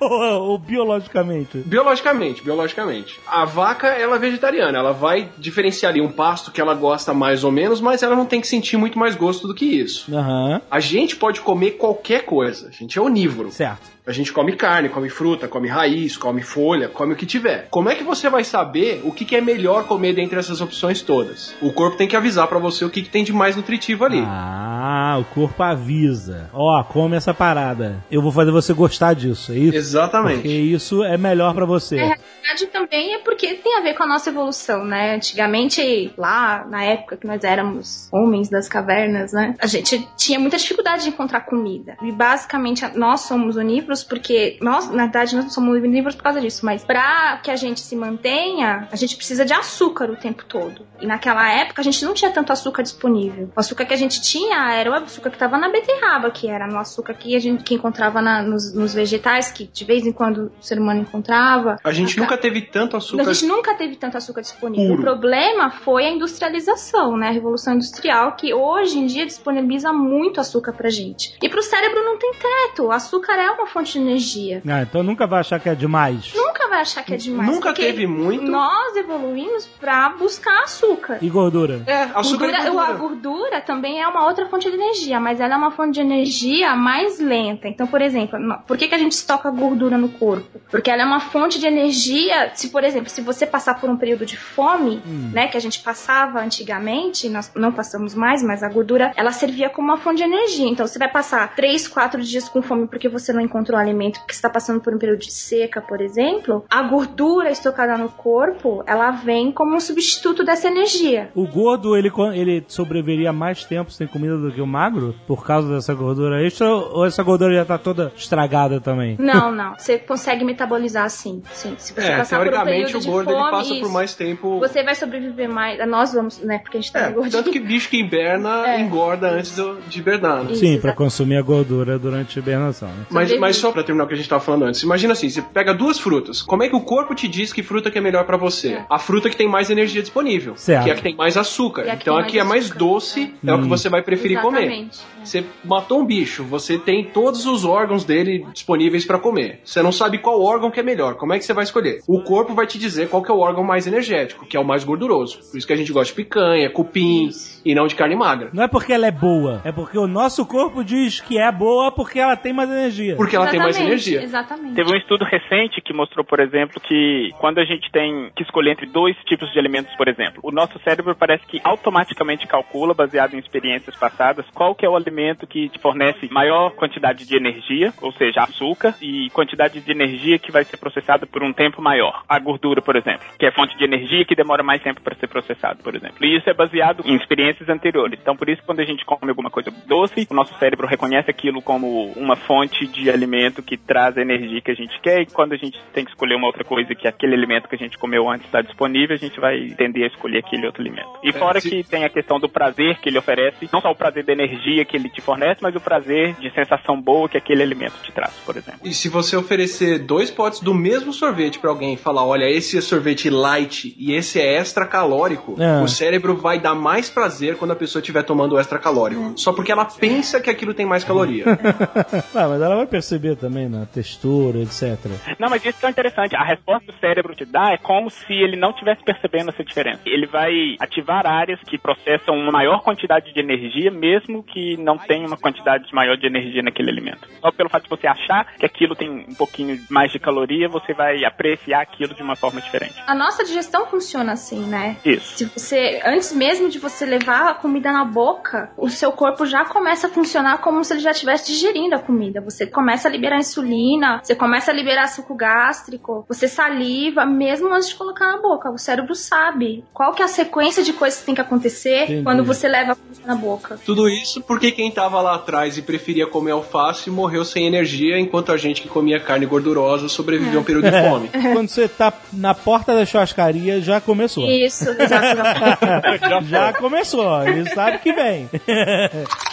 ou, ou biologicamente? Biologicamente, biologicamente. A vaca, ela é vegetariana. Ela vai diferenciar ali um pasto que ela gosta mais ou menos, mas ela não tem que sentir muito mais gosto do que isso. Aham, A gente pode comer qualquer coisa. A gente é onívoro. certo. A gente come carne, come fruta, come raiz, come folha, come o que tiver. Como é que você vai saber o que, que é melhor comer dentre essas opções todas? O corpo tem que avisar pra você o que, que tem de mais nutritivo ali. Ah, o corpo avisa. Ó, come essa parada. Eu vou fazer você gostar disso, é isso? Exatamente. Porque isso é melhor pra você. Na verdade, também é porque tem a ver com a nossa evolução, né? Antigamente, lá na época que nós éramos homens das cavernas, né? A gente tinha muita dificuldade de encontrar comida. E basicamente nós somos onívoros porque nós, na verdade, nós não somos onívoros por causa disso, mas pra que a gente se mantenha, a gente precisa de açúcar o tempo todo. E naquela época a gente não tinha tanto açúcar disponível. O açúcar que a gente tinha era o açúcar que estava na beterraba, que era no açúcar que a gente que encontrava na- nos, nos vegetais, que de vez em quando o ser humano encontrava. A gente nunca teve tanto açúcar. A gente nunca teve tanto açúcar disponível. Puro. O problema foi a industrialização, né? A revolução industrial, que hoje em dia disponibiliza muito açúcar pra gente. E pro cérebro não tem teto. O açúcar é uma fonte de energia. Ah, então nunca vai achar que é demais. Nunca vai achar que é demais. Nunca teve muito. Nós evoluímos pra buscar açúcar. E gordura? É, açúcar Gordura- e gordura. A gordura também é uma outra fonte de energia, mas ela é uma fonte de energia mais lenta. Então, por exemplo, por que, que a gente estoca gordura no corpo? Porque ela é uma fonte de energia. Se, por exemplo, se você passar por um período de fome, Hum. né, que a gente passava antigamente, nós não passamos mais, mas a gordura ela servia como uma fonte de energia. Então, você vai passar 3, 4 dias com fome porque você não encontrou alimento, porque você está passando por um período de seca, por exemplo. A gordura estocada no corpo, ela vem como um substituto dessa energia. O gordo, ele, ele sobreviveria mais tempo sem comida do que o magro? Por causa dessa gordura extra? Ou essa gordura já tá toda estragada também? Não, não. Você consegue metabolizar sim. sim. Se você É, passar por um período o de gordo fome, ele passa por isso. mais tempo. Você vai sobreviver mais. Nós vamos, né? Porque a gente tá É, gordinho. tanto que bicho que hiberna É. engorda antes de hibernar. né? Sim, pra exato. consumir a gordura durante a hibernação. Né? Mas, mas só pra terminar o que a gente tava falando antes, imagina assim, você pega duas frutas. Como é que o corpo te diz que fruta que é melhor pra você? A fruta que tem mais energia disponível, Certo. que é a que tem mais açúcar. A Então a que é mais doce é o que você vai preferir comer. Exatamente. é. Você matou um bicho, você tem todos os órgãos dele disponíveis pra comer. Você não sabe qual órgão que é melhor. Como é que você vai escolher? O corpo vai te dizer qual que é o órgão mais energético, que é o mais gorduroso. Por isso que a gente gosta de picanha, cupim e não de carne magra. Não é porque ela é boa, é porque o nosso corpo diz que é boa porque ela tem mais energia. Porque ela tem mais Exatamente, energia. Exatamente. Teve um estudo recente que mostrou, por exemplo, que quando a gente tem que escolher entre dois tipos de alimentos, por exemplo, o nosso cérebro parece que automaticamente calcula, baseado em experiências passadas, qual que é o alimento que te fornece maior quantidade de energia, ou seja, açúcar, e quantidade de energia que vai ser processada por um tempo maior. A gordura, por exemplo, que é fonte de energia que demora mais tempo para ser processado, por exemplo. E isso é baseado em experiências anteriores. Então, por isso, quando a gente come alguma coisa doce, o nosso cérebro reconhece aquilo como uma fonte de alimento que traz a energia que a gente quer, e quando a gente tem que escolher uma outra coisa que aquele alimento que a gente comeu antes está disponível, a gente vai tender a escolher aquele outro alimento. E fora se- que tem a questão do prazer que ele oferece, não só o prazer da energia que ele te fornece, mas o prazer de sensação boa que aquele alimento te traz, por exemplo. E se você oferecer dois potes do mesmo sorvete pra alguém e falar, olha, esse é sorvete light e esse é extra calórico, É. o cérebro vai dar mais prazer quando a pessoa estiver tomando o extra calórico. Só porque ela pensa que aquilo tem mais caloria. ah, mas ela vai perceber também na textura, etc. Não, mas isso é interessante a resposta que o cérebro te dá é como se ele não estivesse percebendo essa diferença. Ele vai ativar áreas que processam uma maior quantidade de energia, mesmo que não tenha uma quantidade maior de energia naquele alimento. Só pelo fato de você achar que aquilo tem um pouquinho mais de caloria, você vai apreciar aquilo de uma forma diferente. A nossa digestão funciona assim, né? Isso. Se você, antes mesmo de você levar a comida na boca, o seu corpo já começa a funcionar como se ele já estivesse digerindo a comida. Você começa a liberar insulina, você começa a liberar suco gástrico, você saliva, mesmo antes de colocar na boca. O cérebro sabe qual que é a sequência de coisas que tem que acontecer Entendi. quando você leva a comida na boca. Tudo isso porque quem tava lá atrás e preferia comer alface morreu sem energia, enquanto a gente que comia carne gordurosa sobreviveu a um período de fome. Quando você tá na porta da churrascaria, já começou. Isso, exato. Já começou, ele sabe que vem.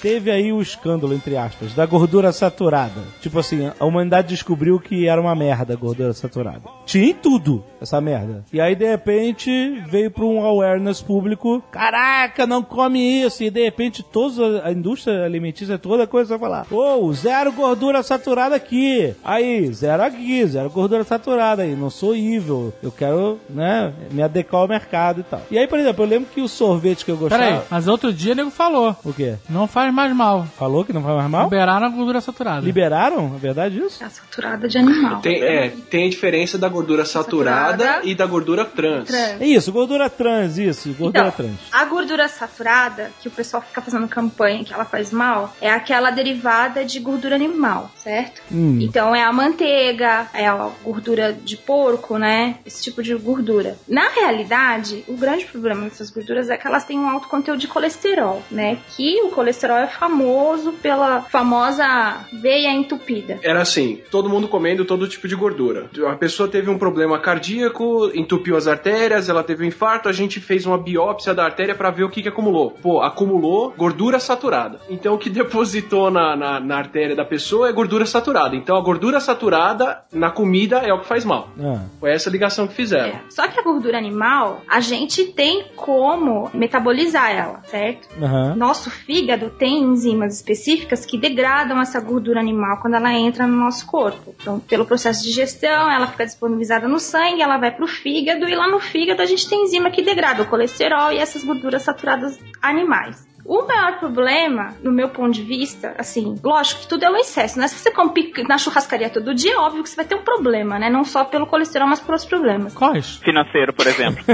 Teve aí o escândalo, entre aspas, da gordura saturada. Tipo assim, a humanidade descobriu que era uma merda a gordura saturada. Tinha em tudo essa merda. E aí, de repente, veio pra um awareness público: caraca, não come isso. E de repente, toda a indústria alimentícia toda começou a falar: ô, zero gordura saturada aqui. Aí, zero aqui, zero gordura saturada aí. Não sou evil. Eu quero, né, me adequar ao mercado e tal. E aí, por exemplo, eu lembro que o sorvete que eu gostava. Peraí, mas outro dia o nego falou. O quê? Não faz mais mal. Falou que não faz mais mal? Liberaram a gordura saturada. Liberaram? É verdade isso? É saturada de animal. Tem, é, tem a diferença da gordura saturada, Saturada. e da gordura trans. Trans. É isso, gordura trans, isso, gordura Então, trans. a gordura saturada, que o pessoal fica fazendo campanha que ela faz mal, é aquela derivada de gordura animal, certo? Hum. Então é a manteiga, é a gordura de porco, né? Esse tipo de gordura. Na realidade, o grande problema dessas gorduras é que elas têm um alto conteúdo de colesterol, né? Que o colesterol é famoso pela famosa veia entupida. Era assim, todo mundo comendo todo tipo de gordura. A pessoa teve um problema cardíaco, entupiu as artérias, ela teve um infarto, a gente fez uma biópsia da artéria pra ver o que, que acumulou. Pô, acumulou gordura saturada. Então o que depositou na, na, na artéria da pessoa é gordura saturada. Então a gordura saturada na comida é o que faz mal. Ah. Foi essa ligação que fizeram. É. Só que a gordura animal, a gente tem como metabolizar ela, certo? Aham. Nosso fígado tem enzimas específicas que degradam essa gordura animal quando ela entra no nosso corpo. Então, pelo processo de digestão, ela fica disponibilizada no sangue, ela vai pro fígado e lá no fígado a gente tem enzima que degrada o colesterol e essas gorduras saturadas animais. O maior problema, no meu ponto de vista, assim, lógico que tudo é o excesso, né? Se você come na churrascaria todo dia, é óbvio que você vai ter um problema, né? Não só pelo colesterol, mas por outros problemas. Quais? Financeiro, por exemplo.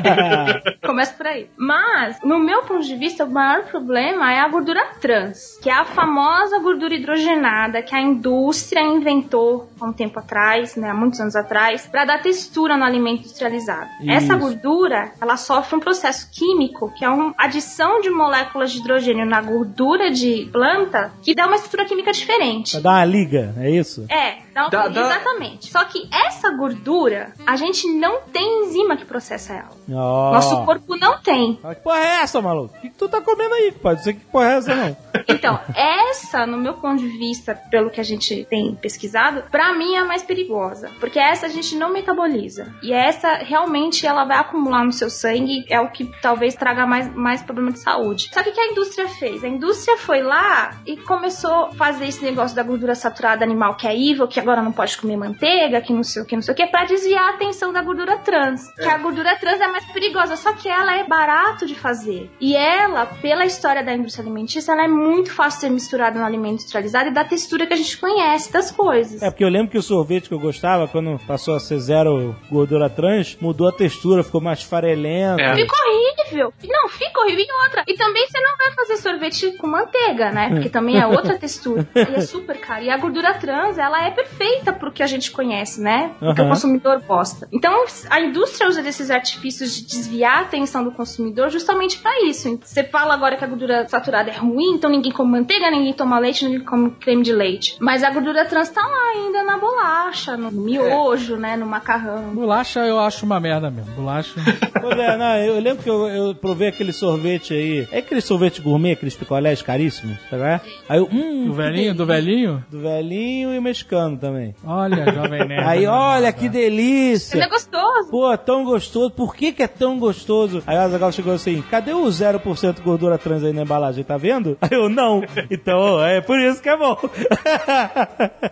Começa por aí. Mas, no meu ponto de vista, o maior problema é a gordura trans, que é a famosa gordura hidrogenada que a indústria inventou há um tempo atrás, né, há muitos anos atrás, para dar textura no alimento industrializado. Isso. Essa gordura, ela sofre um processo químico, que é uma adição de moléculas de hidrogênio na gordura de planta, que dá uma estrutura química diferente. Pra dar uma liga, é isso? É, dá- Dá- dá- exatamente. Só que essa gordura, a gente não tem enzima que processa ela. Ó. Nosso corpo não tem. Que porra é essa, maluco? O que, que tu tá comendo aí? Pode ser que porra é essa, não. Então, essa, no meu ponto de vista, pelo que a gente tem pesquisado, pra mim é a mais perigosa. Porque essa a gente não metaboliza. E essa, realmente, ela vai acumular no seu sangue, é o que talvez traga mais, mais problema de saúde. Só que o que a indústria fez? A indústria foi lá e começou a fazer esse negócio da gordura saturada animal que é evil, que agora não pode comer manteiga, que não sei o que, não sei o que, pra desviar a atenção da gordura trans. Que a gordura trans é mais perigosa, só que ela é barato de fazer. E ela, pela história da indústria alimentícia, ela é muito fácil de ser misturada no alimento industrializado e da textura que a gente conhece das coisas. É porque eu lembro que o sorvete que eu gostava, quando passou a ser zero gordura trans, mudou a textura, ficou mais farelento. É. Fica horrível. Não, fica horrível. E outra. E também você não vai fazer sorvete com manteiga, né? Porque também é outra textura. E é super caro. E a gordura trans, ela é perfeita pro que a gente conhece, né? O que o consumidor gosta. Então, a indústria usa desses artifícios de desviar a atenção do consumidor justamente pra isso. Você fala agora que a gordura saturada é ruim, então ninguém come manteiga, ninguém toma leite, ninguém come creme de leite. Mas a gordura trans tá lá ainda na bolacha, no miojo, né? No macarrão. Bolacha eu acho uma merda mesmo. Bolacha. Pois é, não, eu lembro que eu, eu provei aquele sorvete aí. É aquele sorvete gourmet, aqueles picolés caríssimos, sabe? é? Aí eu, hum, Do velhinho, do velhinho? Do velhinho e mexicano também. Olha, jovem nerd. Aí, né, olha que Ele delícia! é gostoso. Pô, tão gostoso. Por que que é tão gostoso? Aí o Azaghal chegou assim, cadê o 0% gordura trans aí na embalagem? Tá vendo? Aí eu, não. Então, é por isso que é bom.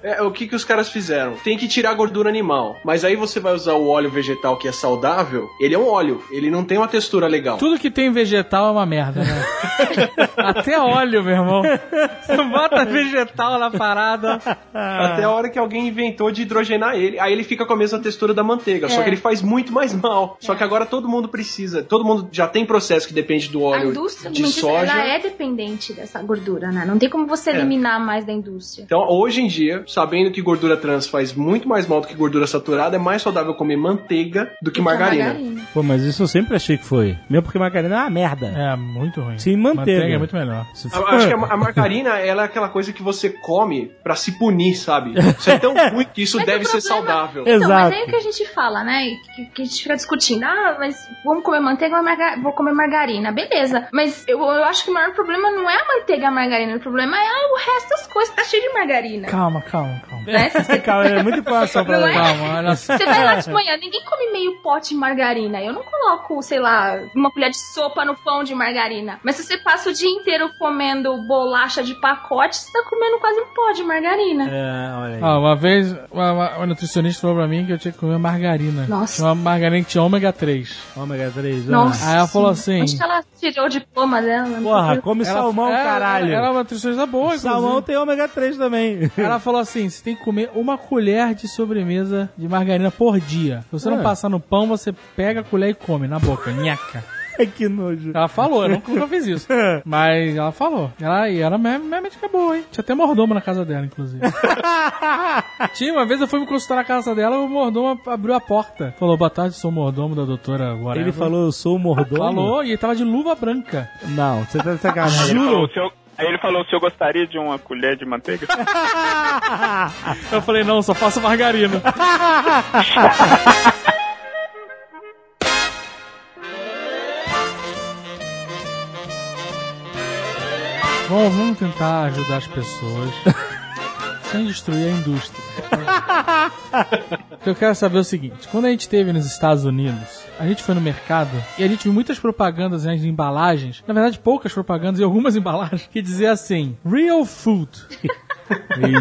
É, o que, que os caras fizeram? Tem que tirar a gordura animal. Mas aí você vai usar o óleo vegetal que é saudável. Ele é um óleo. Ele não tem uma textura legal. Tudo que tem vegetal é uma merda, né? Até óleo, meu irmão. Você bota vegetal na parada. Até a hora que alguém inventou de hidrogenar ele. Aí ele fica com a mesma textura da manteiga. Só É. que ele faz muito mais mal. Só que agora todo mundo precisa. Todo mundo já tem processo que depende do A óleo indústria de soja. ela é dependente dessa gordura, né? Não tem como você É. eliminar mais da indústria. Então, hoje em dia, sabendo que gordura trans faz muito mais mal do que gordura saturada, é mais saudável comer manteiga do que Do margarina. Pô, mas isso eu sempre achei que foi. Mesmo porque margarina é uma merda. É, muito ruim. Sim, manteiga. é muito melhor. Se Eu for- Acho que a, a margarina, ela é aquela coisa que você come pra se punir, sabe? Isso é tão ruim que isso Mas deve ser saudável. Então, mas Exato. aí o que a gente fala, né? Que, que a gente fica discutindo. Ah, mas vamos comer manteiga ou marga- vou comer margarina. Beleza. Mas eu, eu acho que o maior problema não é a manteiga e a margarina. O problema é o resto das coisas que tá cheio de margarina. Calma, calma, calma. Né? Calma, é muita informação pra é? Calma, olha só. Você vai lá de manhã, ninguém come meio pote de margarina. Eu não coloco, sei lá, uma colher de sopa no pão de margarina. Mas se você passa o dia inteiro comendo bolacha de pacote, você tá comendo quase um pó de margarina. É, olha aí. Ah, uma vez, uma, uma- uma nutricionista falou pra mim que eu tinha que comer margarina. Nossa. Tinha uma margarina que tinha ômega 3. Ômega 3. Nossa. Aí ela falou assim- Onde que ela tirou o diploma dela? Porra, come Ela- salmão, é, caralho. Ela é uma nutricionista boa, Salmão tem ômega 3 também. Ela falou assim: você tem que comer uma colher de sobremesa de margarina por dia. Se você É. não passar no pão, você pega a colher e come na boca. Nhaca. Que nojo. Ela falou, eu nunca nunca fiz isso. Mas ela falou. Ela, e ela minha, minha médica é boa, hein? Tinha até mordomo na casa dela, inclusive. Tinha, uma vez eu fui me consultar na casa dela, o mordomo abriu a porta. Falou, boa tarde, sou o mordomo da doutora whatever. Ele falou, eu sou o mordomo? Falou, e ele tava de luva branca. Não, você tá de sacanagem. Juro. Aí ele falou, o senhor gostaria de uma colher de manteiga? Eu falei, não, só faço margarina. Bom, vamos tentar ajudar as pessoas sem destruir a indústria. O que eu quero saber é o seguinte: quando a gente esteve nos Estados Unidos, a gente foi no mercado e a gente viu muitas propagandas nas embalagens, na verdade, poucas propagandas e algumas embalagens, que dizia assim: Real Food.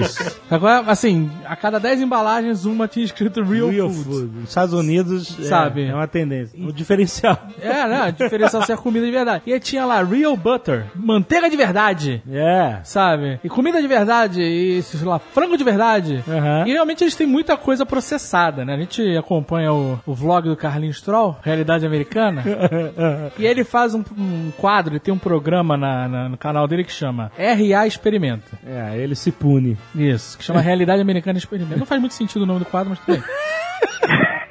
Isso. Agora, assim, a cada 10 embalagens, uma tinha escrito Real, Real Food. food. Nos Estados Unidos, é- Sabe. É, uma tendência. O diferencial. É, né? A diferença ser comida de verdade. E aí tinha lá Real Butter, manteiga de verdade. É. Sabe? E comida de verdade, e sei lá, frango de verdade. Aham. E realmente eles têm muita coisa processada, né? A gente acompanha o, o vlog do Carlinhos Stroll, Realidade Americana. e ele faz um, um quadro, ele tem um programa na- na- no canal dele que chama RA Experimenta. É, ele se pune. Isso, que chama Realidade Americana Experimenta. Não faz muito sentido o nome do quadro, mas tudo bem.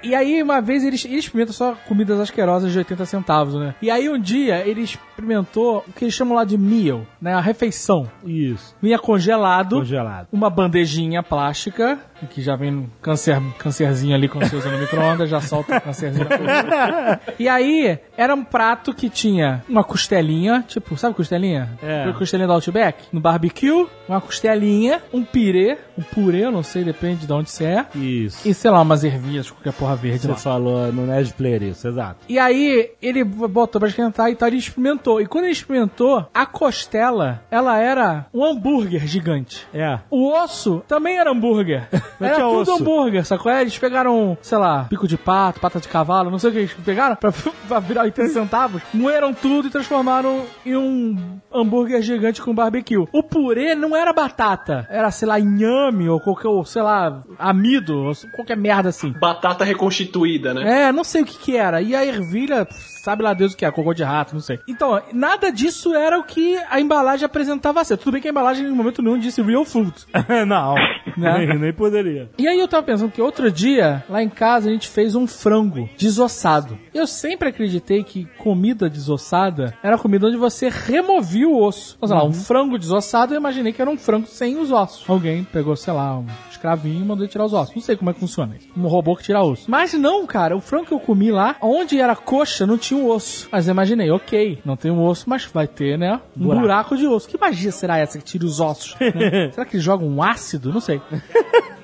E aí, uma vez, ele, ele experimenta só comidas asquerosas de 80 centavos, né? E aí, um dia, ele experimentou o que eles chamam lá de meal, né? A refeição. Isso. Vinha congelado, Congelado. uma bandejinha plástica, que já vem um câncer, câncerzinho ali quando você usa no micro-ondas, já solta o câncerzinho. e aí, era um prato que tinha uma costelinha, tipo, sabe costelinha? É. Costelinha do Outback. No barbecue, uma costelinha, um pirê, um purê, eu não sei, depende de onde você é. Isso. E sei lá, umas ervilhas, qualquer porra verde Você lá. falou no Nerd Player isso, exato. E aí, ele botou pra esquentar e tal, ele experimentou. E quando ele experimentou, a costela, ela era um hambúrguer gigante. É. O osso também era hambúrguer. Era tinha tudo osso. hambúrguer, sacou? É, Eles pegaram, sei lá, pico de pato, pata de cavalo, não sei o que eles pegaram pra, pra virar 80 centavos, moeram tudo e transformaram em um hambúrguer gigante com barbecue. O purê não era batata, era, sei lá, inhame ou qualquer, ou, sei lá, amido, ou qualquer merda assim. Batata reconstituída, né? É, não sei o que que era. E a ervilha, sabe lá Deus o que é, cocô de rato, não sei. Então, nada disso era o que a embalagem apresentava ser. Tudo bem que a embalagem, em momento nenhum, disse real food. não. Né? Nem, nem poderia. E aí eu tava pensando que outro dia, lá em casa, a gente fez um frango desossado. Eu sempre acreditei que comida desossada era comida onde você removia o osso. Então, sei lá, um frango desossado, eu imaginei que era um frango sem os ossos. Alguém pegou, sei lá, um escravinho e mandou tirar os ossos. Não sei como é que funciona isso. Um robô que tira osso. Mas não, cara, o frango que eu comi lá, onde era coxa, não tinha o osso. Mas eu imaginei, ok, não tem o osso, mas vai ter, né? Um buraco, Buraco. de osso. Que magia será essa que tira os ossos? né? será que eles jogam um ácido? Não sei.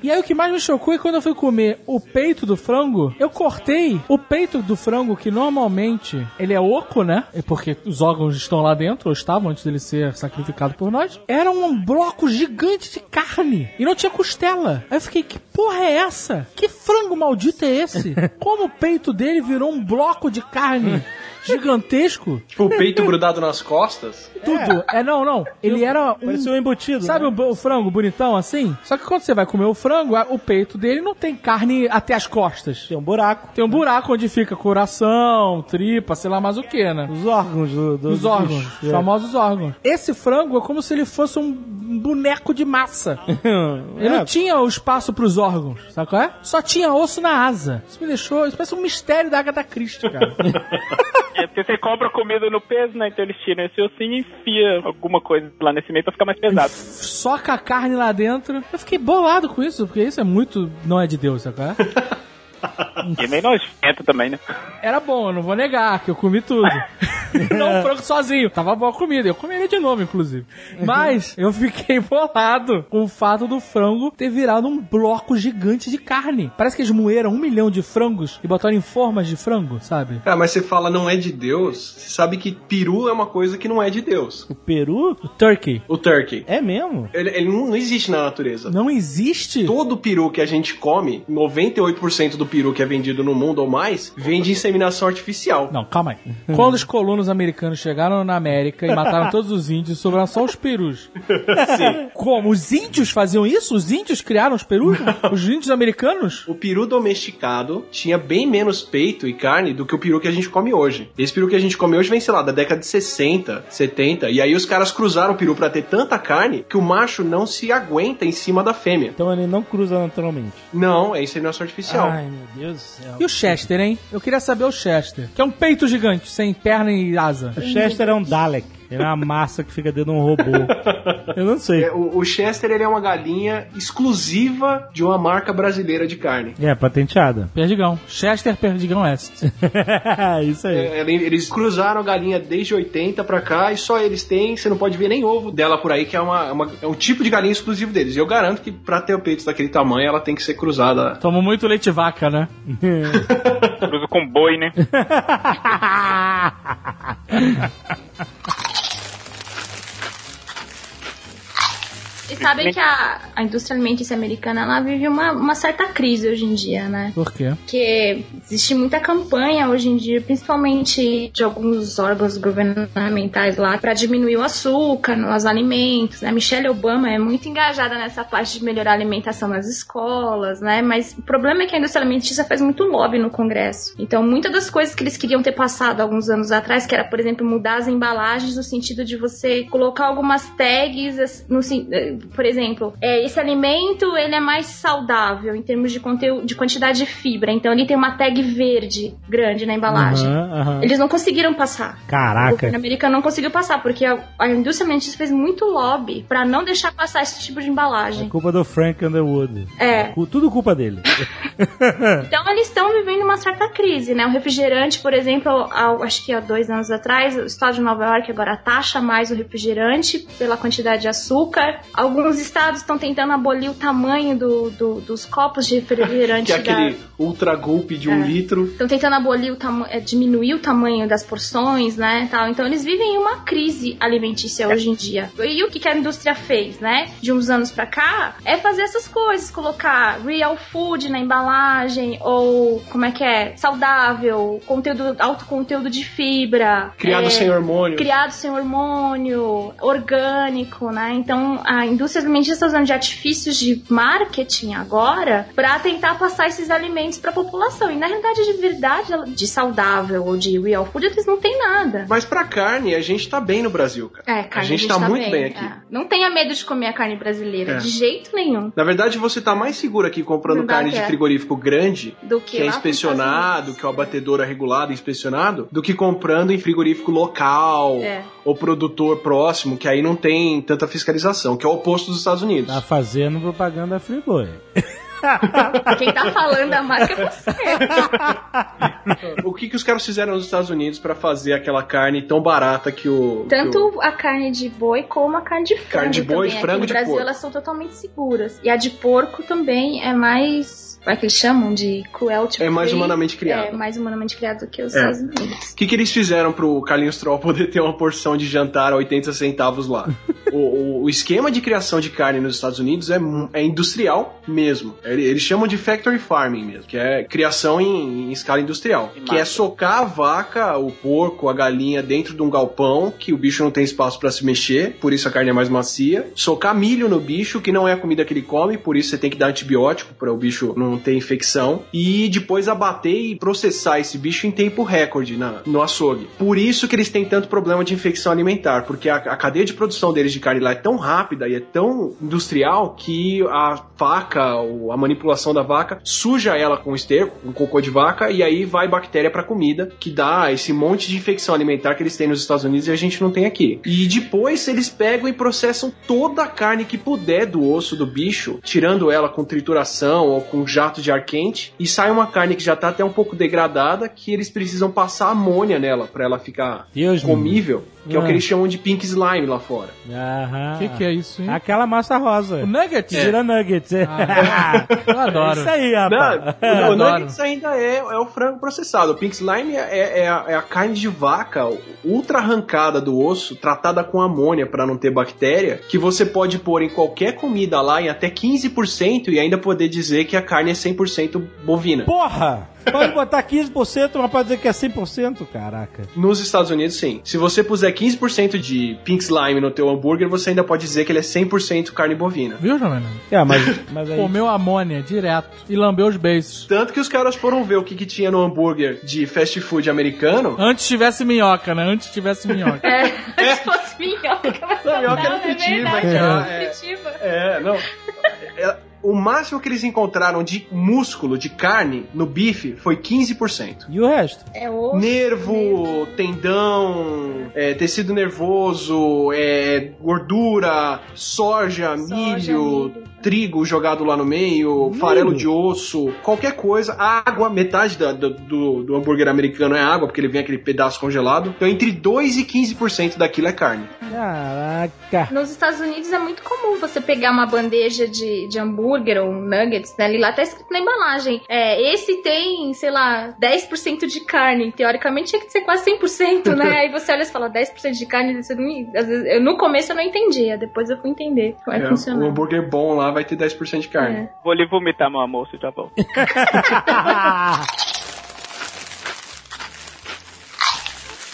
E aí o que mais me chocou é quando eu fui comer o peito do frango, eu cortei o peito do frango, que normalmente ele é oco, né? É porque os órgãos estão lá dentro, ou estavam antes dele ser sacrificado por nós. Era um bloco gigante de carne. E não tinha costela. Aí eu fiquei, que porra é essa? Que frango maldito é esse? Como o peito dele virou um bloco de carne gigantesco? Tipo, o peito grudado nas costas. Tudo. É, não, não. Ele era um Parecia um embutido. Sabe né? o, o frango bonitão assim? Só que quando você vai comer o frango, o peito dele não tem carne até as costas. Tem um buraco. Tem um buraco onde fica coração, tripa, sei lá mais o que, né? Os órgãos do, do Os do órgãos, bicho. os famosos órgãos. Esse frango é como se ele fosse um boneco de massa. Ele É. não tinha o espaço pros órgãos, sabe qual é? Só tinha osso na asa. Isso me deixou. Isso parece um mistério da Agatha Christie, cara. É porque você compra comida no peso, né? Então eles tiram esse ossinho e enfia alguma coisa lá nesse meio pra ficar mais pesado. Soca a carne lá dentro. Eu fiquei bolado com isso, porque isso é muito. Não é de Deus, é? E é meio nojento também, né? Era bom, eu não vou negar, que eu comi tudo. não o frango sozinho. Tava boa a comida. Eu comeria de novo, inclusive. Mas eu fiquei bolado com o fato do frango ter virado um bloco gigante de carne. Parece que eles moeram um milhão de frangos e botaram em formas de frango, sabe? Cara, mas você fala não é de Deus, você sabe que peru é uma coisa que não é de Deus. O peru? O turkey. O turkey. É mesmo? Ele, ele não, não existe na natureza. Não existe? Todo peru que a gente come, 98% do peru que é vendido no mundo ou mais, vem de inseminação artificial. Não, calma aí. Quando os colonos americanos chegaram na América e mataram todos os índios, sobraram só os perus. Sim. Como? Os índios faziam isso? Os índios criaram os perus? Os índios americanos? O peru domesticado tinha bem menos peito e carne do que o peru que a gente come hoje. Esse peru que a gente come hoje vem, sei lá, da década de 60, 70. E aí os caras cruzaram o peru pra ter tanta carne que o macho não se aguenta em cima da fêmea. Então ele não cruza naturalmente. Não, é inseminação artificial. Ai, meu Deus do céu. E o Chester, hein? Eu queria saber o Chester. Que é um peito gigante, sem perna e asa. O Chester é um Dalek. Ele é uma massa que fica dentro de um robô. Eu não sei. É, o, o Chester ele é uma galinha exclusiva de uma marca brasileira de carne. É, patenteada. Perdigão. Chester Perdigão West. Isso aí. É, ele- eles cruzaram a galinha desde 80 pra cá e só eles têm, você não pode ver nem ovo dela por aí, que é, uma, uma- é um tipo de galinha exclusivo deles. E eu garanto que pra ter o peito daquele tamanho, ela tem que ser cruzada. Tomo muito leite vaca, né? Cruza com boi, né? sabem que a, a indústria alimentícia americana ela vive uma, uma certa crise hoje em dia, né? Por quê? Porque existe muita campanha hoje em dia, principalmente de alguns órgãos governamentais lá, para diminuir o açúcar nos alimentos, né? Michelle Obama é muito engajada nessa parte de melhorar a alimentação nas escolas, né? Mas o problema é que a indústria alimentícia faz muito lobby no Congresso. Então, muitas das coisas que eles queriam ter passado alguns anos atrás, que era, por exemplo, mudar as embalagens no sentido de você colocar algumas tags, no, por exemplo, é, esse alimento ele é mais saudável em termos de conteúdo, de quantidade de fibra. Então, ele tem uma tag verde grande na embalagem. Aham, aham. Eles não conseguiram passar. O Caraca. governo americano não conseguiu passar, porque a, a indústria alimentícia fez muito lobby pra não deixar passar esse tipo de É embalagem. culpa do Frank Underwood. É. Cu- Tudo culpa dele. Então eles estão vivendo uma certa crise, né? O refrigerante, por exemplo, há- acho que há dois anos atrás, o estado de Nova York agora taxa mais o refrigerante pela quantidade de açúcar. Alguns estados estão tentando abolir o tamanho do- do- dos copos de refrigerante. Que é da- aquele ultra golpe de um É. litro. Estão tentando abolir o tamanho, diminuir o tamanho das porções, né, tal. Então eles vivem uma crise alimentícia hoje em dia. E o que, que a indústria fez, né, de uns anos pra cá, é fazer essas coisas, colocar real food na embalagem, ou como é que é? Saudável, conteúdo, alto conteúdo de fibra. Criado é, sem hormônio. criado sem hormônio, orgânico, né? Então a indústria alimentícia está usando de artifícios de marketing agora para tentar passar esses alimentos para a população. E na realidade, de verdade, de saudável ou de real food, eles não tem nada. Mas pra carne, a gente tá bem no Brasil, cara. É, carne, a gente tá muito bem aqui. é. Não tenha medo de comer a carne brasileira, É. de jeito nenhum. Na verdade, você tá mais seguro aqui comprando carne de certo. frigorífico grande, Do que, que é inspecionado, que é o abatedor é regulado inspecionado, do que comprando em frigorífico local É. ou produtor próximo, que aí não tem tanta fiscalização, que é o oposto dos Estados Unidos. Tá fazendo propaganda Friboi. Quem tá falando da marca é você. O que, que os caras fizeram nos Estados Unidos pra fazer aquela carne tão barata que o. que o- Tanto a carne de boi como a carne de frango. Carne de boi, também. frango Aqui no de Brasil porco. elas são totalmente seguras. E a de porco também é mais. Como é que eles chamam? De cruelty É mais humanamente criado. É mais humanamente criado do que os É. Estados Unidos. O que, que eles fizeram pro Carlinhos Troll poder ter uma porção de jantar a 80 centavos lá? o, o- esquema de criação de carne nos Estados Unidos é, é industrial mesmo. Ele- Eles chamam de factory farming mesmo, que é criação em, em escala industrial. Que é socar a vaca, o porco, a galinha dentro de um galpão, que o bicho não tem espaço para se mexer, por isso a carne é mais macia. Socar milho no bicho, que não é a comida que ele come, por isso você tem que dar antibiótico para o bicho não ter infecção. E depois abater e processar esse bicho em tempo recorde na, no açougue. Por isso que eles têm tanto problema de infecção alimentar, porque a, a cadeia de produção deles de carne lá é tão rápida e é tão industrial que a vaca, ou a manipulação da vaca, suja ela com esterco, com cocô de vaca, e aí vai bactéria pra comida, que dá esse monte de infecção alimentar que eles têm nos Estados Unidos e a gente não tem aqui. E depois eles pegam e processam toda a carne que puder do osso do bicho, tirando ela com trituração ou com jato de ar quente, e sai uma carne que já tá até um pouco degradada, que eles precisam passar amônia nela pra ela ficar Deus comível, que é o Ah. que eles chamam de pink slime lá fora. Aham. O que, que é isso, hein? Aquela massa rosa. O Nuggets? Tira nuggets. Ah, eu adoro. Isso aí, Não, rapaz. o, o nuggets ainda é, é o frango processado. O pink slime é, é a, é a carne de vaca ultra arrancada do osso, tratada com amônia para não ter bactéria, que você pode pôr em qualquer comida lá em até 15% e ainda poder dizer que a carne é 100% bovina. Porra! Pode botar 15%, mas pode dizer que é 100%? Caraca. Nos Estados Unidos, sim. Se você puser 15% de pink slime no teu hambúrguer, você ainda pode dizer que ele é 100% carne bovina. Viu, Jovem? É, mas, mas aí... Comeu amônia direto e lambeu os beiços. Tanto que os caras foram ver o que, que tinha no hambúrguer de fast food americano. Antes tivesse minhoca, né? Antes tivesse minhoca. É, se fosse minhoca, mas Não, minhoca não, é cara, é é. fritiva. É, não. O máximo que eles encontraram de músculo, de carne, no bife foi 15%. E o resto? É osso. Nervo, tendão, é, tecido nervoso, é, gordura, soja, milho, milho. Trigo jogado lá no meio, farelo de osso, qualquer coisa, água, metade da- do, do, do hambúrguer americano é água, porque ele vem aquele pedaço congelado. Então entre 2 e 15% daquilo é carne. Caraca. Nos Estados Unidos é muito comum você pegar uma bandeja de, de hambúrguer ou nuggets, né? Ali lá tá escrito na embalagem. É, esse tem, sei lá, 10% de carne. Teoricamente tinha que ser quase 100%, né? Aí você olha e fala 10% de carne. Você não, às vezes, eu, no começo eu não entendia, depois eu fui entender como é que É, funciona. o hambúrguer bom lá vai ter 10% de carne. É. Vou lhe vomitar meu almoço e já volto.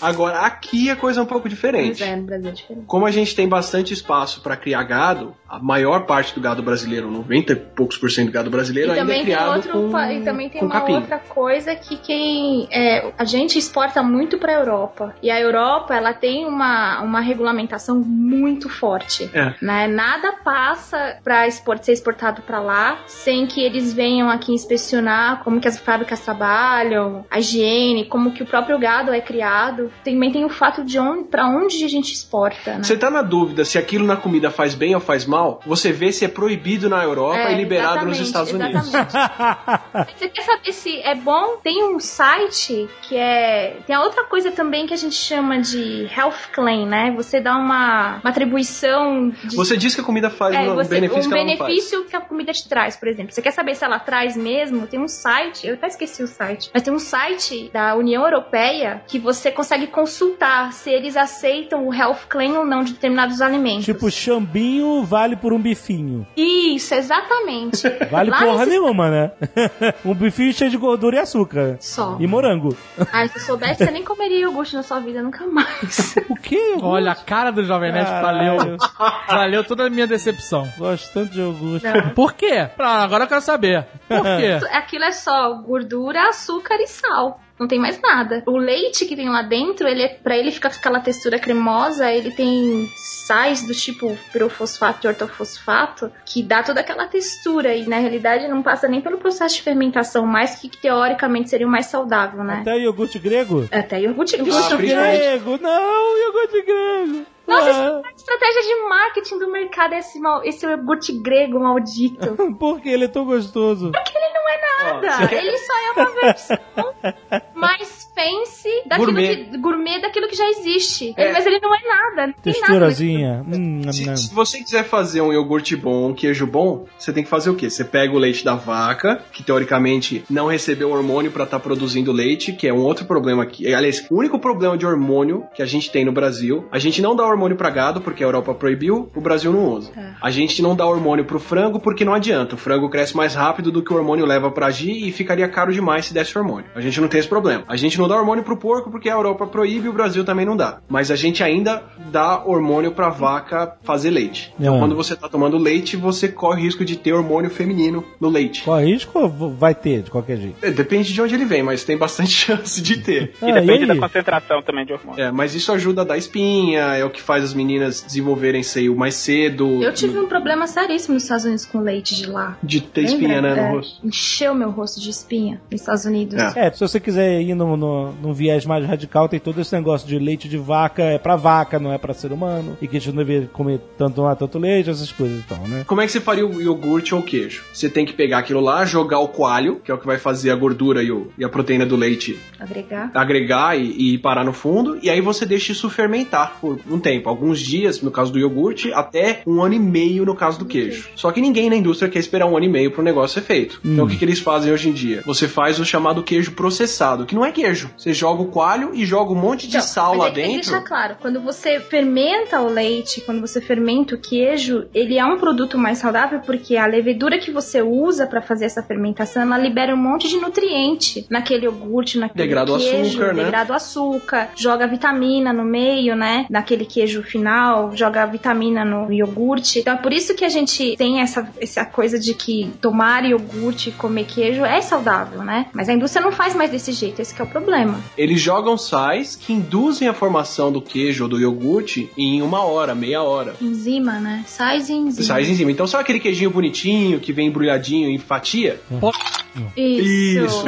Agora, aqui a coisa é um pouco diferente. Mas é, no Brasil é diferente. Como a gente tem bastante espaço para criar gado, a maior parte do gado brasileiro, 90 e poucos por cento do gado brasileiro, E ainda é criado outro, com, e também tem uma capim. outra coisa que quem é, a gente exporta muito para a Europa e a Europa ela tem uma, uma regulamentação muito forte, É. né? Nada passa para export, ser exportado para lá sem que eles venham aqui inspecionar como que as fábricas trabalham, a higiene, como que o próprio gado é criado. Também tem o fato de onde, para onde a gente exporta, né? Você tá na dúvida se aquilo na comida faz bem ou faz mal? Você vê se é proibido na Europa É, e liberado nos exatamente, Estados Unidos. exatamente. Você quer saber se é bom? Tem um site que é. Tem a outra coisa também que a gente chama de health claim, né? Você dá uma, uma atribuição de. Você diz que a comida faz é, um você- benefício um que ela benefício que a comida te traz, por exemplo. Você quer saber se ela traz mesmo? Tem um site, eu até esqueci o site, mas tem um site da União Europeia que você consegue consegue consultar se eles aceitam o health claim ou não de determinados alimentos. Tipo, chambinho vale por um bifinho. Isso, exatamente. Vale Lá porra nesse- nenhuma, né? um bifinho cheio de gordura e açúcar. Só. E morango. Ai, se eu soubesse, você nem comeria iogurte na sua vida nunca mais. O quê? Olha, a cara do Jovem Nerd Caralho. valeu. Valeu toda a minha decepção. Gosto tanto de iogurte. Não. Por quê? Ah, agora eu quero saber. Por quê? Aquilo é só gordura, açúcar e sal. Não tem mais nada. O leite que tem lá dentro, ele é, pra ele ficar com aquela textura cremosa, ele tem sais do tipo pirofosfato e ortofosfato, que dá toda aquela textura. E na realidade não passa nem pelo processo de fermentação, mais que teoricamente seria o mais saudável, né? Até iogurte grego? Até iogurte. Iogurte Ah, grego! Não, iogurte grego! Nossa, Ah, A estratégia de marketing do mercado é esse, mal, esse iogurte grego maldito. por que ele é tão gostoso? Nada. Ele só é uma versão mais fancy daquilo Gourmet. que, gourmet daquilo que já existe. É. Mas ele não é nada. Não tem nada Texturazinha. Hum, Se, se você quiser fazer um iogurte bom, um queijo bom, você tem que fazer o quê? Você pega o leite da vaca, que teoricamente não recebeu hormônio pra estar produzindo leite, que é um outro problema aqui. Aliás, o único problema de hormônio que a gente tem no Brasil, a gente não dá hormônio pra gado porque a Europa proibiu, o Brasil não usa. A gente não dá hormônio pro frango porque não adianta. O frango cresce mais rápido do que o hormônio leva pra agir e ficaria caro demais se desse hormônio. A gente não tem esse problema. A gente não dá hormônio pro porco porque a Europa proíbe e o Brasil também não dá. Mas a gente ainda dá hormônio pra vaca fazer leite. Então É. quando você tá tomando leite, você corre o risco de ter hormônio feminino no leite. Qual risco ou vai ter, de qualquer jeito? É, Depende de onde ele vem, mas tem bastante chance de ter. E Ah, depende e da concentração também de hormônio. É, mas isso ajuda a dar espinha, é o que faz as meninas desenvolverem seio mais cedo. Eu tive um problema seríssimo nos Estados Unidos com leite de lá. De ter espinha, Lembra? né, no É, rosto. Encheu meu rosto de espinha nos Estados Unidos. É. É, se você quiser ir no, no, num viés mais radical, tem todo esse negócio de leite de vaca, é pra vaca, não é pra ser humano, e que a gente não deveria comer tanto lá, tanto leite, essas coisas então, né? Como é que você faria o iogurte ou o queijo? Você tem que pegar aquilo lá, jogar o coalho, que é o que vai fazer a gordura e, o- e a proteína do leite Agregar. agregar e, e parar no fundo, e aí você deixa isso fermentar por um tempo, alguns dias, no caso do iogurte, até um ano e meio no caso do queijo. Só que ninguém na indústria quer esperar um ano e meio pro negócio ser feito. Então o que, que eles fazem hoje em dia? Você faz o chamado queijo processado, que não é queijo. Você joga o coalho e joga um monte de Então, sal lá é dentro. deixar claro, quando você fermenta o leite, quando você fermenta o queijo, ele é um produto mais saudável porque a levedura que você usa pra fazer essa fermentação, ela libera um monte de nutriente naquele iogurte, naquele Degrada o queijo, açúcar, né? degrada o açúcar, joga vitamina no meio, né, naquele queijo final, joga vitamina no iogurte. Então é por isso que a gente tem essa, essa coisa de que tomar iogurte e comer queijo é saudável, né? Mas a indústria não faz mais desse jeito, esse que é o problema. Eles jogam sais que induzem a formação do queijo ou do iogurte em uma hora, meia hora. Enzima, né? Sais e enzima. Sais em cima. Então, sabe aquele queijinho bonitinho que vem embrulhadinho em fatia? Isso. Isso.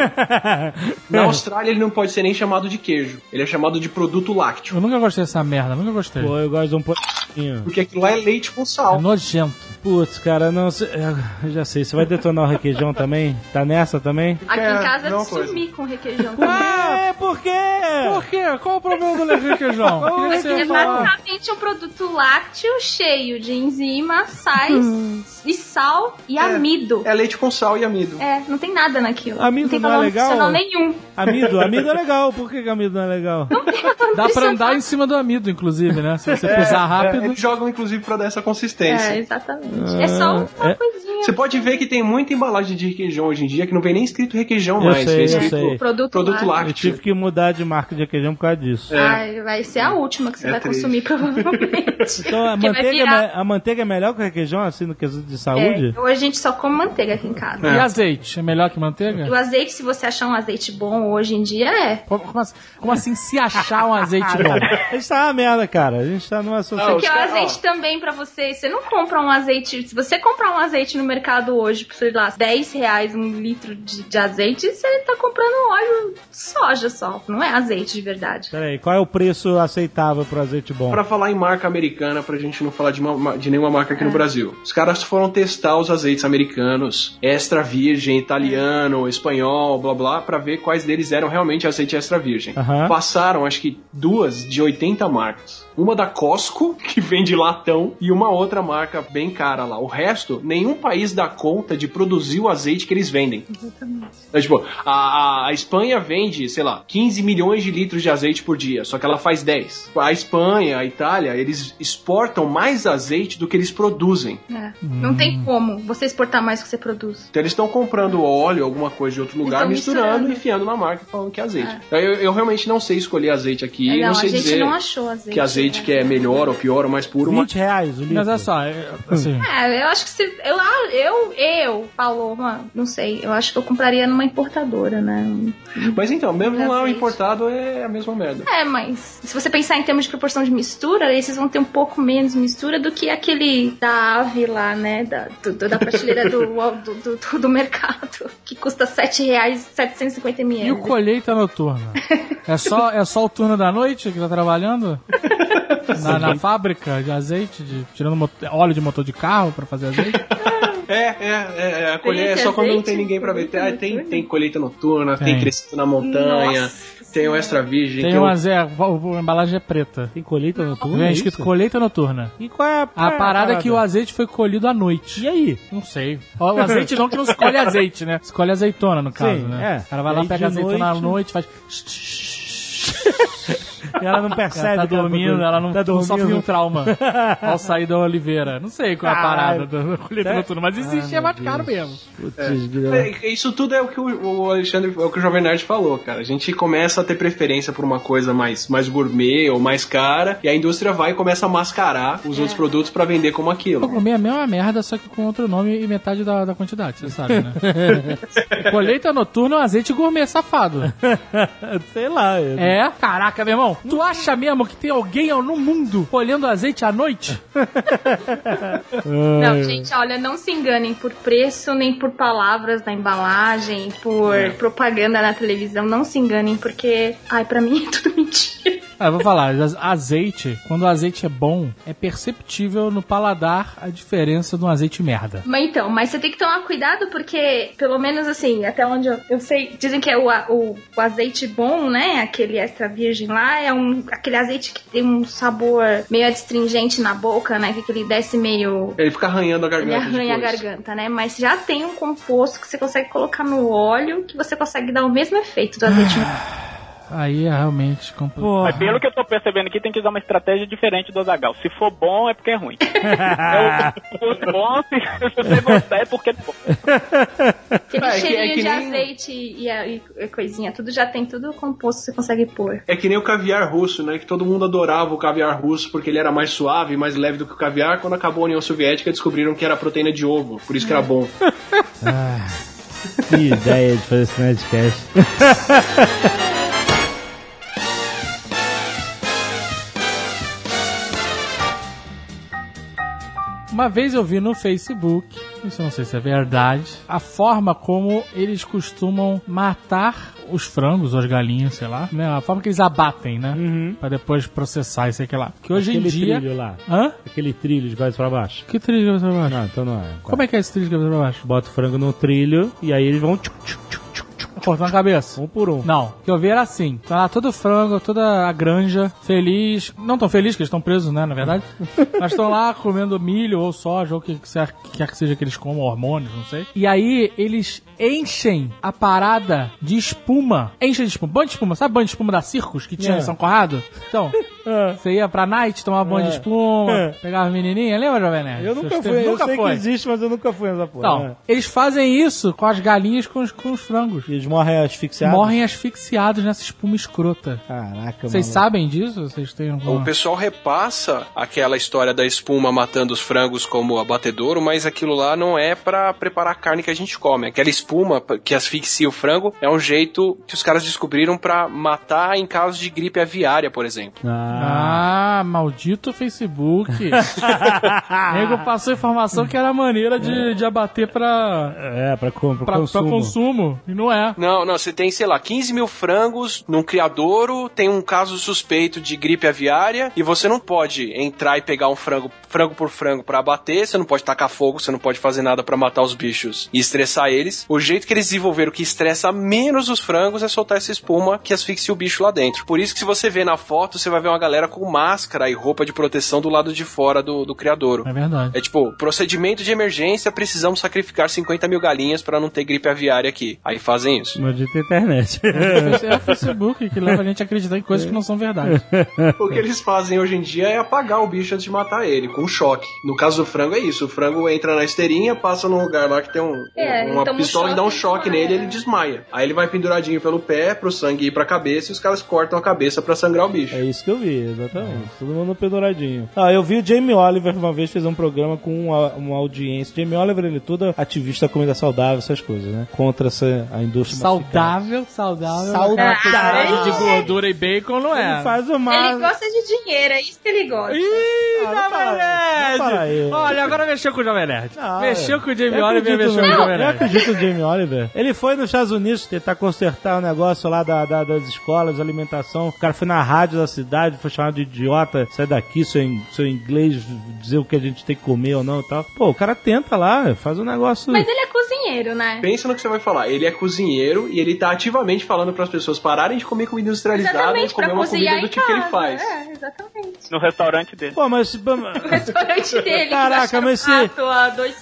Na Austrália, ele não pode ser nem chamado de queijo. Ele é chamado de produto lácteo. Eu nunca gostei dessa merda, nunca gostei. Pô, eu gosto de um pouquinho. Porque aquilo lá é leite com É sal. nojento. Putz, cara, não sei. Eu já sei, você vai detonar o requeijão também? Tá nessa também? Aqui É, em casa não, eu coisa. sumi com requeijão. É, por quê? Por quê? Qual o problema do requeijão? O que que você É falar? basicamente um produto lácteo cheio de enzima, sais e sal e amido. É leite com sal e amido. É, não tem nada naquilo. Amido não tem não é legal? nutricional nenhum. Amido, amido é legal. Por que, que amido não é legal? Dá pra andar em cima do amido, inclusive, né? Se você pisar É, rápido. eles jogam, inclusive, pra dar essa consistência. É, exatamente. é só uma é. coisinha. Você pode ver que tem muita embalagem de requeijão hoje em dia que não vem nem escrito requeijão Eu mais. sei, vem eu escrito sei. Produto, produto lácteo. Tive que mudar de marca de requeijão por causa disso. Ai, vai ser a última que você É vai triste. consumir, provavelmente. Então a manteiga, é virar- a manteiga é melhor que o requeijão, assim, no quesito de saúde? É, hoje a gente só come manteiga aqui em casa. E azeite? É melhor que manteiga? O azeite, se você achar um azeite bom hoje em dia, é. Como, como assim, como assim se achar um azeite bom? A gente tá uma merda, cara. A gente tá numa sociedade. Porque o azeite também pra você, você não compra um azeite. Se você comprar um azeite no mercado hoje, por sei lá, 10 reais um litro de, de azeite, você tá comprando óleo de soja só. Não é azeite de verdade. Peraí, qual é o preço aceitável pro azeite bom? Pra falar em marca americana, pra gente não falar de, uma- de nenhuma marca aqui no Brasil. Os caras foram testar os azeites americanos, extra virgem, italiano, espanhol, blá blá, pra ver quais deles eram realmente azeite extra virgem. Passaram, acho que duas de 80 marcas. Uma da Costco, que vende latão, e uma outra marca bem cara lá. O resto, nenhum país dá conta de produzir o azeite que eles vendem. Então, tipo, a, a- a Espanha vende, sei lá, 15 milhões de litros de azeite por dia, só que ela faz 10. A Espanha, a Itália, eles exportam mais azeite do que eles produzem. É. Não tem como você exportar mais do que você produz. Então eles estão comprando óleo, alguma coisa de outro lugar, misturando, misturando. e enfiando na marca falando que é azeite. Eu, eu realmente não sei escolher azeite aqui, É, não, não, a sei gente dizer não achou azeite. que azeite né? que é melhor ou pior ou mais puro, mas 20 reais o litro. Mas olha só, é, assim, É, eu acho que se. Eu, eu, eu, Paloma, não sei. Eu acho que eu compraria numa importadora, né? Mas então, mesmo lá o importado é a mesma merda. É, mas se você pensar em termos de proporção de mistura, vocês vão ter um pouco menos mistura do que aquele da ave lá, né? Da, do- do- da prateleira do, do, do, do mercado, que custa R$ 7,750 ml. e o colheita noturna? É só, é só o turno da noite que tá trabalhando? Na, na fábrica de azeite, de, tirando óleo de motor de carro pra fazer azeite? É, é, é, é, a colheita é só quando não azeite? tem ninguém pra ver. Ah, tem, noturna? tem colheita noturna, tem, Tem. crescido na montanha, Nossa tem o extra virgem, Tem tem, uma o... Zé, a, a embalagem é preta. Tem colheita noturna? Vem é escrito colheita noturna. E qual é a, A parada é que o azeite foi colhido à noite. E aí? Não sei. O azeite não que não se colhe azeite, né? Se colhe azeitona, no caso, Sim, né? é. O cara vai E lá, pega azeitona à noite- noite, faz... E ela não percebe. Ela tá que ela dormindo, colheita. ela não, tá não sofre dormindo. um trauma ao sair da oliveira. Não sei qual é a parada da colheita É? noturna, mas existe é mais caro mesmo. Putz, grila. É, Isso tudo é o que o o Alexandre, é o que o Jovem Nerd falou, cara. A gente começa a ter preferência por uma coisa mais, mais gourmet ou mais cara, e a indústria vai e começa a mascarar os outros produtos pra vender como Eu aquilo. comi a mesma merda, só que com outro nome e metade da, da quantidade, você sabe, né? Colheita noturna é um azeite gourmet safado. Sei lá. eu- É? Caraca, meu irmão, tu acha mesmo que tem alguém no mundo colhendo azeite à noite? Não, gente, olha, não se enganem por preço, nem por palavras na embalagem, por propaganda na televisão. Não se enganem, porque, ai, pra mim é tudo mentira. Ah, eu vou falar, az- azeite, quando o azeite é bom, é perceptível no paladar a diferença de um azeite merda. Mas então, mas você tem que tomar cuidado porque, pelo menos assim, até onde eu, eu sei, dizem que é o, a- o, o azeite bom, né? Aquele extra virgem lá, é um aquele azeite que tem um sabor meio adstringente na boca, né? Que ele desce meio. Ele fica arranhando a Ele garganta arranha a depois. garganta, né? Mas já tem um composto que você consegue colocar no óleo que você consegue dar o mesmo efeito do azeite. Aí é realmente complicado. Porra. Mas pelo que eu tô percebendo aqui, tem que usar uma estratégia diferente do Azagal. Se for bom, é porque é ruim. é o, se for bom, se você gostar, é porque é bom. Aquele É, que- é cheirinho que de nem- azeite e, a- e coisinha, tudo já tem tudo composto que você consegue pôr. É que nem o caviar russo, né? Que todo mundo adorava o caviar russo porque ele era mais suave, mais leve do que o caviar. Quando acabou a União Soviética, descobriram que era proteína de ovo, por isso que era bom. Que ideia de fazer esse Nerdcast. Uma vez eu vi no Facebook, isso eu não sei se é verdade, a forma como eles costumam matar os frangos ou as galinhas, sei lá, né? A forma que eles abatem, né? Pra depois processar e sei que lá. Que hoje Aquele em dia. trilho lá. Hã? Aquele trilho de cabeça pra baixo. Que trilho de cabeça pra baixo? Não, então não é. Como é que é esse trilho de cabeça pra baixo? Bota o frango no trilho e aí eles vão tchuc, tchuc, tchuc, Cortando a cabeça. um por um. Não, o que eu vi era assim. Tá lá todo o frango, toda a granja, feliz. Não tão feliz, que eles estão presos, né, na verdade. mas estão lá comendo milho ou soja, ou o que quer que seja que eles comam, hormônios, não sei. E aí eles enchem a parada de espuma. Enchem de espuma. Banho de espuma. Sabe banho de espuma da Circus que tinha É. em São Corrado? Então, você ia pra night, tomava banho de É. espuma, É. pegava menininha. Lembra, Jovem Nerd? Eu nunca fui, eu nunca sei foi. que existe, mas eu nunca fui nessa porra. Então, né? eles fazem isso com as galinhas com os, com os frangos. E eles morrem asfixiados. Morrem asfixiados nessa espuma escrota. Caraca, Vocês sabem disso? Vocês têm O alguma... pessoal repassa aquela história da espuma matando os frangos como abatedouro, mas aquilo lá não é pra preparar a carne que a gente come. Aquela espuma que asfixia o frango é um jeito que os caras descobriram pra matar em caso de gripe aviária, por exemplo. Ah, Ah, maldito Facebook. Nego passou informação que era maneira de, de abater pra, é, pra, com, pra, pra, consumo. pra consumo. E não é. Não, não, você tem, sei lá, 15 mil frangos num criadouro, tem um caso suspeito de gripe aviária e você não pode entrar e pegar um frango, frango por frango pra abater, você não pode tacar fogo, você não pode fazer nada pra matar os bichos e estressar eles. O jeito que eles desenvolveram que estressa menos os frangos é soltar essa espuma que asfixia o bicho lá dentro. Por isso que se você vê na foto, você vai ver uma galera com máscara e roupa de proteção do lado de fora do, do criadouro. É verdade. É tipo, procedimento de emergência, precisamos sacrificar 50 mil galinhas pra não ter gripe aviária aqui. Aí fazem isso. Maldita internet. É o Facebook que leva a gente a acreditar em coisas que não são verdade. O que eles fazem hoje em dia é apagar o bicho antes de matar ele, com choque. No caso do frango é isso, o frango entra na esteirinha, passa num lugar lá que tem um, É, uma um pistola e dá um choque nele e ele desmaia. Aí ele vai penduradinho pelo pé, pro sangue ir pra cabeça e os caras cortam a cabeça pra sangrar o bicho. É isso que eu vi, exatamente. Todo mundo penduradinho. Ah, eu vi o Jamie Oliver uma vez fez um programa com uma, uma audiência. Jamie Oliver, ele é todo ativista da comida saudável, essas coisas, né? Contra essa, a indústria Saudável, saudável. Saudável. Aquela quantidade de gordura e bacon não é. Ele faz uma... Ele gosta de dinheiro, é isso que ele gosta. Ih, Ah, Jovem Nerd! Olha, agora mexeu com o Jovem Nerd. Ah, mexeu com o Jamie eu Oliver, acredito mexeu no- com o Jovem Eu Nerd. acredito no Jamie Oliver. Ele foi nos Estados Unidos tentar consertar o negócio lá da, da- das escolas, de alimentação. O cara foi na rádio da cidade, foi chamado de idiota, sai daqui, seu, seu inglês, dizer o que a gente tem que comer ou não e tal. Pô, o cara tenta lá, faz um negócio... Mas ele é cozinheiro, né? Pensa no que você vai falar. Ele é cozinheiro e ele tá ativamente falando pras pessoas pararem de comer comida industrializada e Exatamente, comer pra uma comida do tipo que ele faz. É, exatamente. No restaurante dele. Pô, mas... O restaurante dele. Caraca, mas se- chato há dois...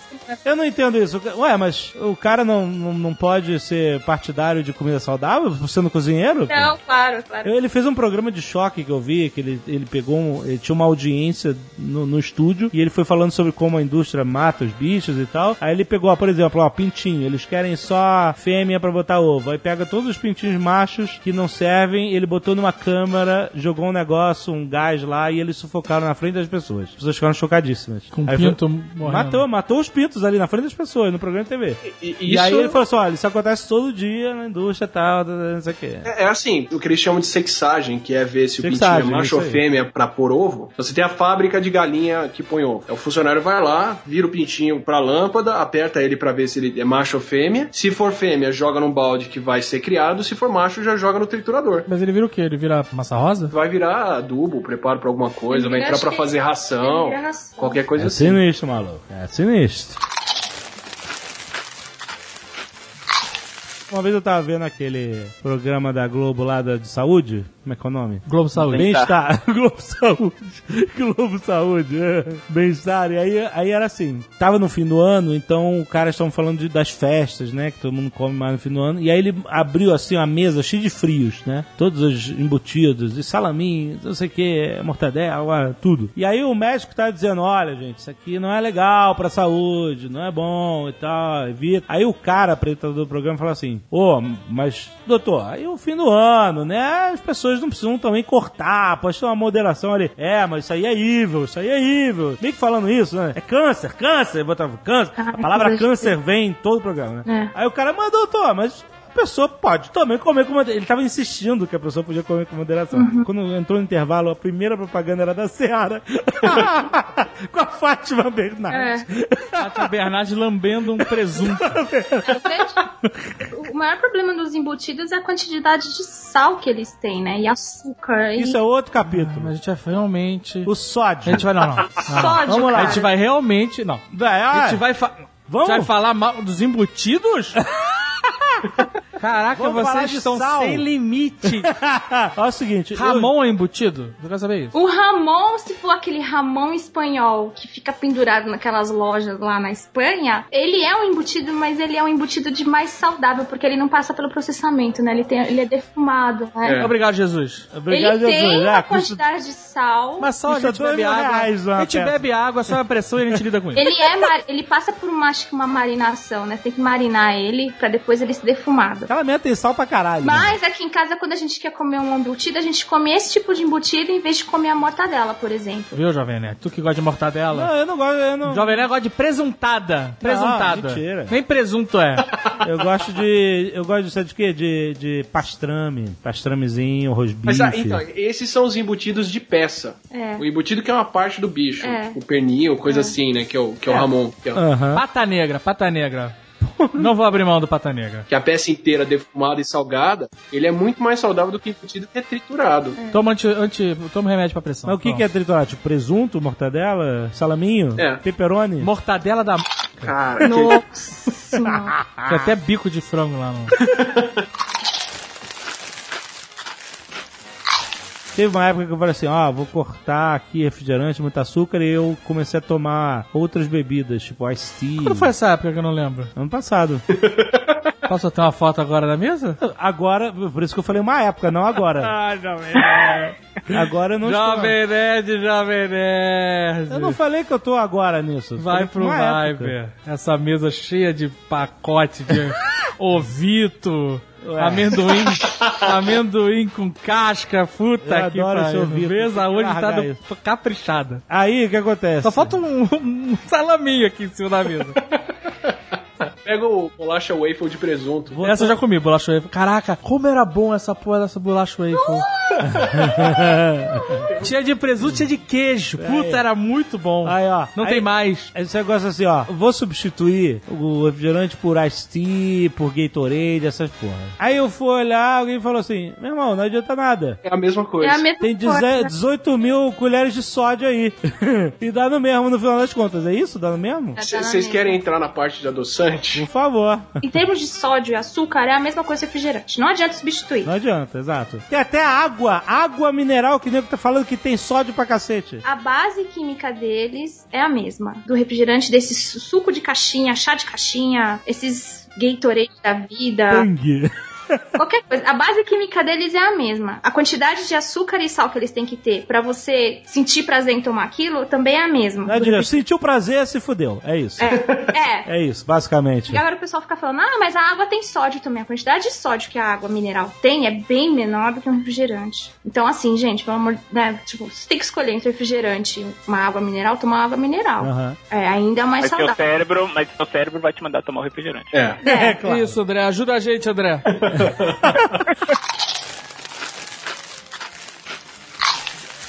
Eu não entendo isso. Ué, mas o cara não, não, não pode ser partidário de comida saudável sendo cozinheiro? Não, claro, claro. Ele fez um programa de choque que eu vi, que ele, ele pegou, um, ele tinha uma audiência no, no estúdio e ele foi falando sobre como a indústria mata os bichos e tal. Aí ele pegou, ó, por exemplo, ó, pintinho, eles querem só fêmea pra botar ovo. Aí pega todos os pintinhos machos que não servem, ele botou numa câmara, jogou um negócio, um gás lá e eles sufocaram na frente das pessoas. As pessoas ficaram chocadíssimas. Com Aí pinto foi- morrendo. Matou, matou os pintos ali na frente das pessoas, no programa de TV. E, E, isso aí ele falou assim: olha, isso acontece todo dia na indústria e tal, não sei o quê. É, é assim, o que eles chamam de sexagem, que é ver se o Sexagem, pintinho é macho ou fêmea pra pôr ovo. Você tem a fábrica de galinha que põe ovo. Aí O funcionário vai lá, vira o pintinho pra lâmpada, aperta ele pra ver se ele é macho ou fêmea. Se for fêmea, joga num balde que vai ser criado. Se for macho, já joga no triturador. Mas ele vira o quê? Ele vira massa rosa? Vai virar adubo, preparo pra alguma coisa, Ele vai entrar pra fazer ração, ração. qualquer coisa É assim. sinistro, maluco. É sinistro. Uma vez eu tava vendo aquele programa da Globo lá de saúde. Como é que é o nome? Globo Saúde. Bem-estar. Globo Saúde. Globo Saúde. é. Bem-estar. E aí, aí era assim. Tava no fim do ano, então os caras estavam falando de- das festas, né? Que todo mundo come mais no fim do ano. E aí ele abriu assim uma mesa cheia de frios, né? Todos os embutidos, e salaminho, não sei o que, mortadela, tudo. E aí o médico tá dizendo, olha, gente, isso aqui não é legal pra saúde, não é bom e tal, evita. Aí o cara, apresentador do programa, falou assim, ô, mas, doutor, aí o fim do ano, né? As pessoas não precisam também cortar, pode ter uma moderação ali. É, mas isso aí é evil, isso aí é evil. Meio que falando isso, né? É câncer, câncer, botava câncer. A palavra câncer vem em todo o programa, né? É. Aí o cara, mas doutor, mas pessoa pode também comer com moderação. Ele tava insistindo que a pessoa podia comer com moderação. Uhum. Quando entrou no intervalo, a primeira propaganda era da Seara. com a Fátima Bernardes. Fátima Bernardes lambendo um presunto. O maior problema dos embutidos é a quantidade de sal que eles têm, né? E açúcar. E Isso é outro Mas capítulo. a gente vai realmente... O A sódio. gente vai... Não, não. não. sódio, Vamos lá, A cara. gente vai realmente... Não. Vai, A ah, gente vai... Fa... Vamos? vai falar mal dos embutidos? Caraca, Vamos vocês estão sal. sem limite. Olha o seguinte. eu- Ramon é embutido? Eu quero saber isso. O Ramon, se for aquele Ramon espanhol que fica pendurado naquelas lojas lá na Espanha, ele é um embutido, mas ele é um embutido de mais saudável, porque ele não passa pelo processamento, né? Ele, tem, ele é defumado, né? É. Obrigado, Jesus. Obrigado, ele tem Jesus. uma Ah, custa- quantidade de sal. Mas só a gente bebe água. reais uma A gente peça. bebe água, só a pressão e a gente lida com isso. Ele é mar- ele passa por uma, acho que uma marinação, né? Você tem que marinar ele pra depois ele ser defumado. Aquela minha tem sal pra caralho. né? Mas aqui em casa, quando a gente quer comer um embutido, a gente come esse tipo de embutido em vez de comer a mortadela, por exemplo. Viu, Jovem Nerd? Tu que gosta de mortadela. Não, eu não gosto. Eu, não... Jovem Nerd gosta de presuntada. Presuntada. mentira. Nem presunto é. eu gosto de. Eu gosto de, sabe de quê? De, de pastrame. Pastramezinho, rosbife. Mas ah, então, esses são os embutidos de peça. É. O embutido que é uma parte do bicho. É. O pernil, coisa assim, né? Que é o, que é o Ramon. Que é, Aham. Pata negra, pata negra. Não vou abrir mão do pata negra. que é a peça inteira defumada e salgada, ele é muito mais saudável do que embutido que é triturado. Toma, anti, anti, toma remédio pra pressão. Mas o que, que é triturado? Tipo, presunto, mortadela, salaminho, É. pepperoni? Mortadela da... m****, Cara, que- Nossa. Tem até bico de frango lá no... Teve uma época que eu falei assim, ó, vou cortar aqui refrigerante, muito açúcar, e eu comecei a tomar outras bebidas, tipo ice tea. Quando foi essa época que eu não lembro? Ano passado. Posso ter uma foto agora na mesa? Agora, por isso que eu falei uma época, não agora. Ah, Jovem Nerd. Agora eu não estou. Jovem Nerd, Jovem Nerd. Eu não falei que eu tô agora nisso. Vai Falei pro época. Viber. Essa mesa cheia de pacote de ovito. Ué. Amendoim, amendoim com casca, Eu que adoro esse que hoje tá do- caprichada. Aí, o que acontece? Só falta um, um salaminho aqui em cima da mesa. Pega o bolacha waffle de presunto. Essa eu já comi, bolacha waffle. Caraca, como era bom essa porra dessa bolacha waffle. tinha de presunto, tinha de queijo. Puta, era muito bom. Aí, ó. Não Aí- tem mais. Esse negócio assim, ó. Vou substituir o refrigerante por Ice Tea, por Gatorade, essas porra. Aí eu fui olhar, alguém falou assim: Meu irmão, não adianta nada. É a mesma coisa. É a mesma Tem coisa. 18 18 mil colheres de sódio aí. e dá no mesmo no final das contas. É isso? Dá no mesmo? Vocês querem entrar na parte de adoçante? Por favor. Em termos de sódio e açúcar, é a mesma coisa que refrigerante. Não adianta substituir. Não adianta, exato. Tem até água, água mineral que o nego tá falando que tem sódio pra cacete. A base química deles é a mesma. Do refrigerante, desse su- suco de caixinha, chá de caixinha, esses Gatorade da vida, Tangue. Qualquer coisa. A base química deles é a mesma. A quantidade de açúcar e sal que eles têm que ter pra você sentir prazer em tomar aquilo também é a mesma. Não adianta. Sentiu prazer, se fudeu. É isso. É, é. É isso, basicamente. E agora o pessoal fica falando, ah, mas a água tem sódio também. A quantidade de sódio que a água mineral tem é bem menor do que um refrigerante. Então, assim, gente, pelo amor de né, tipo, você tem que escolher entre refrigerante e uma água mineral, tomar água mineral. Aham. É, ainda é mais Mas seu saudável. cérebro, mas seu cérebro vai te mandar tomar o refrigerante. É. É, claro. Isso, André. Ajuda a gente, André.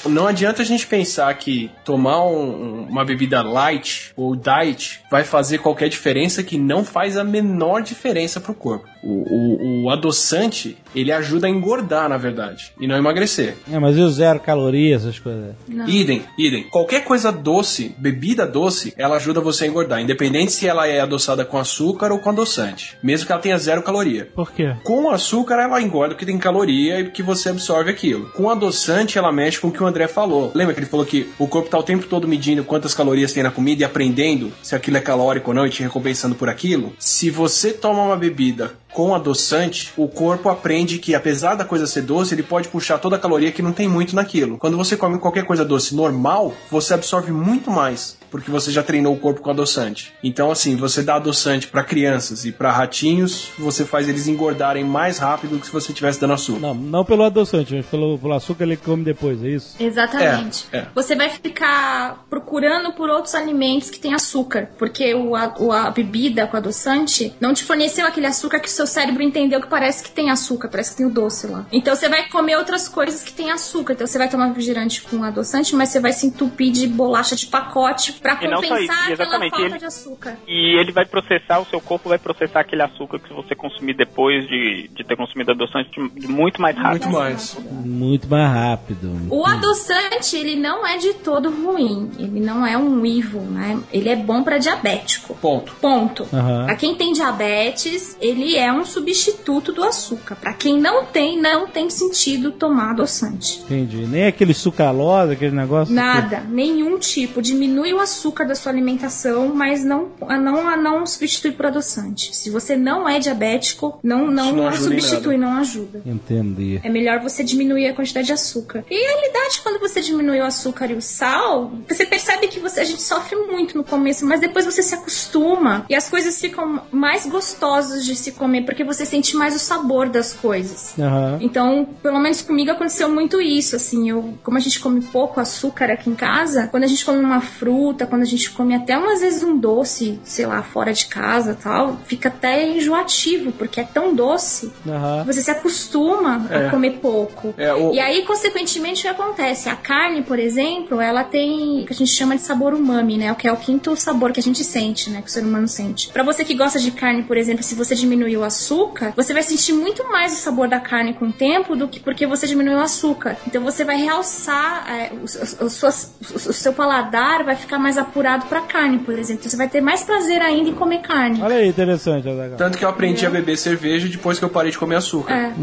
Não adianta a gente pensar que tomar um- uma bebida light ou diet vai fazer qualquer diferença que não faz a menor diferença pro corpo. O, o- o adoçante, ele ajuda a engordar, na verdade, e não emagrecer. É, mas e o zero caloria, essas coisas? Idem, idem. Qualquer coisa doce, bebida doce, ela ajuda você a engordar, independente se ela é adoçada com açúcar ou com adoçante, mesmo que ela tenha zero caloria. Por quê? Com açúcar ela engorda porque tem caloria e que você absorve aquilo. Com adoçante ela mexe com o que o André falou. Lembra que ele falou que o corpo tá o tempo todo medindo quantas calorias tem na comida e aprendendo se aquilo é calórico ou não e te recompensando por aquilo? Se você toma uma bebida com adoçante, o corpo aprende que apesar da coisa ser doce, ele pode puxar toda a caloria que não tem muito naquilo. Quando você come qualquer coisa doce normal, você absorve muito mais, porque você já treinou o corpo com adoçante. Então assim, você dá adoçante para crianças e para ratinhos, você faz eles engordarem mais rápido do que se você estivesse dando açúcar. Não, não pelo adoçante, mas pelo, pelo açúcar ele come depois, é isso? Exatamente. É, é. Você vai ficar procurando por outros alimentos que têm açúcar, porque o, a, o- a bebida com adoçante não te forneceu aquele açúcar que o seu cérebro entendeu que parece que tem açúcar, parece que tem o doce lá. Então você vai comer outras coisas que têm açúcar. Então você vai tomar refrigerante com adoçante, mas você vai se entupir de bolacha de pacote pra E não só compensar isso, aquela exatamente, falta ele- de açúcar. E ele vai processar, o seu corpo vai processar aquele açúcar que você consumir depois de, de ter consumido adoçante de, de muito mais rápido. Muito mais. Muito mais rápido. O adoçante, ele não é de todo ruim. Ele não é um evil, né? Ele é bom pra diabético. Ponto. Ponto. Aham. Pra quem tem diabetes, ele é um substituto do açúcar. Pra quem não tem, não tem sentido tomar adoçante. Entendi. Nem aquele sucralose, aquele negócio. Nada, nenhum tipo. Diminui o açúcar da sua alimentação, mas não, não, não substitui por adoçante. Se você não é diabético, não, não, não substitui, não ajuda. Entendi. É melhor você diminuir a quantidade de açúcar. E a realidade, quando você diminui o açúcar e o sal, você percebe que você, a gente sofre muito no começo, mas depois você se acostuma e as coisas ficam mais gostosas de se comer, porque você sente mais o sabor das coisas. Aham. Então, pelo menos comigo aconteceu muito isso, assim, eu, como a gente come pouco açúcar aqui em casa, quando a gente come uma fruta, quando a gente come até umas vezes um doce, sei lá, fora de casa, tal, fica até enjoativo, porque é tão doce Aham. você se acostuma É. a comer pouco. É, o- E aí, consequentemente, o que acontece? A carne, por exemplo, ela tem o que a gente chama de sabor umami, né? O que é o quinto sabor que a gente sente, né? Que o ser humano sente. Pra você que gosta de carne, por exemplo, se você diminuir o açúcar, você vai sentir muito mais o sabor da carne com o tempo do que porque você diminuiu o açúcar. Então você vai realçar é, o, o- o o seu paladar vai ficar mais apurado pra carne, por exemplo. Então você vai ter mais prazer ainda em comer carne. Olha aí, interessante, Azaghal. Tanto que eu aprendi a beber cerveja depois que eu parei de comer açúcar. É.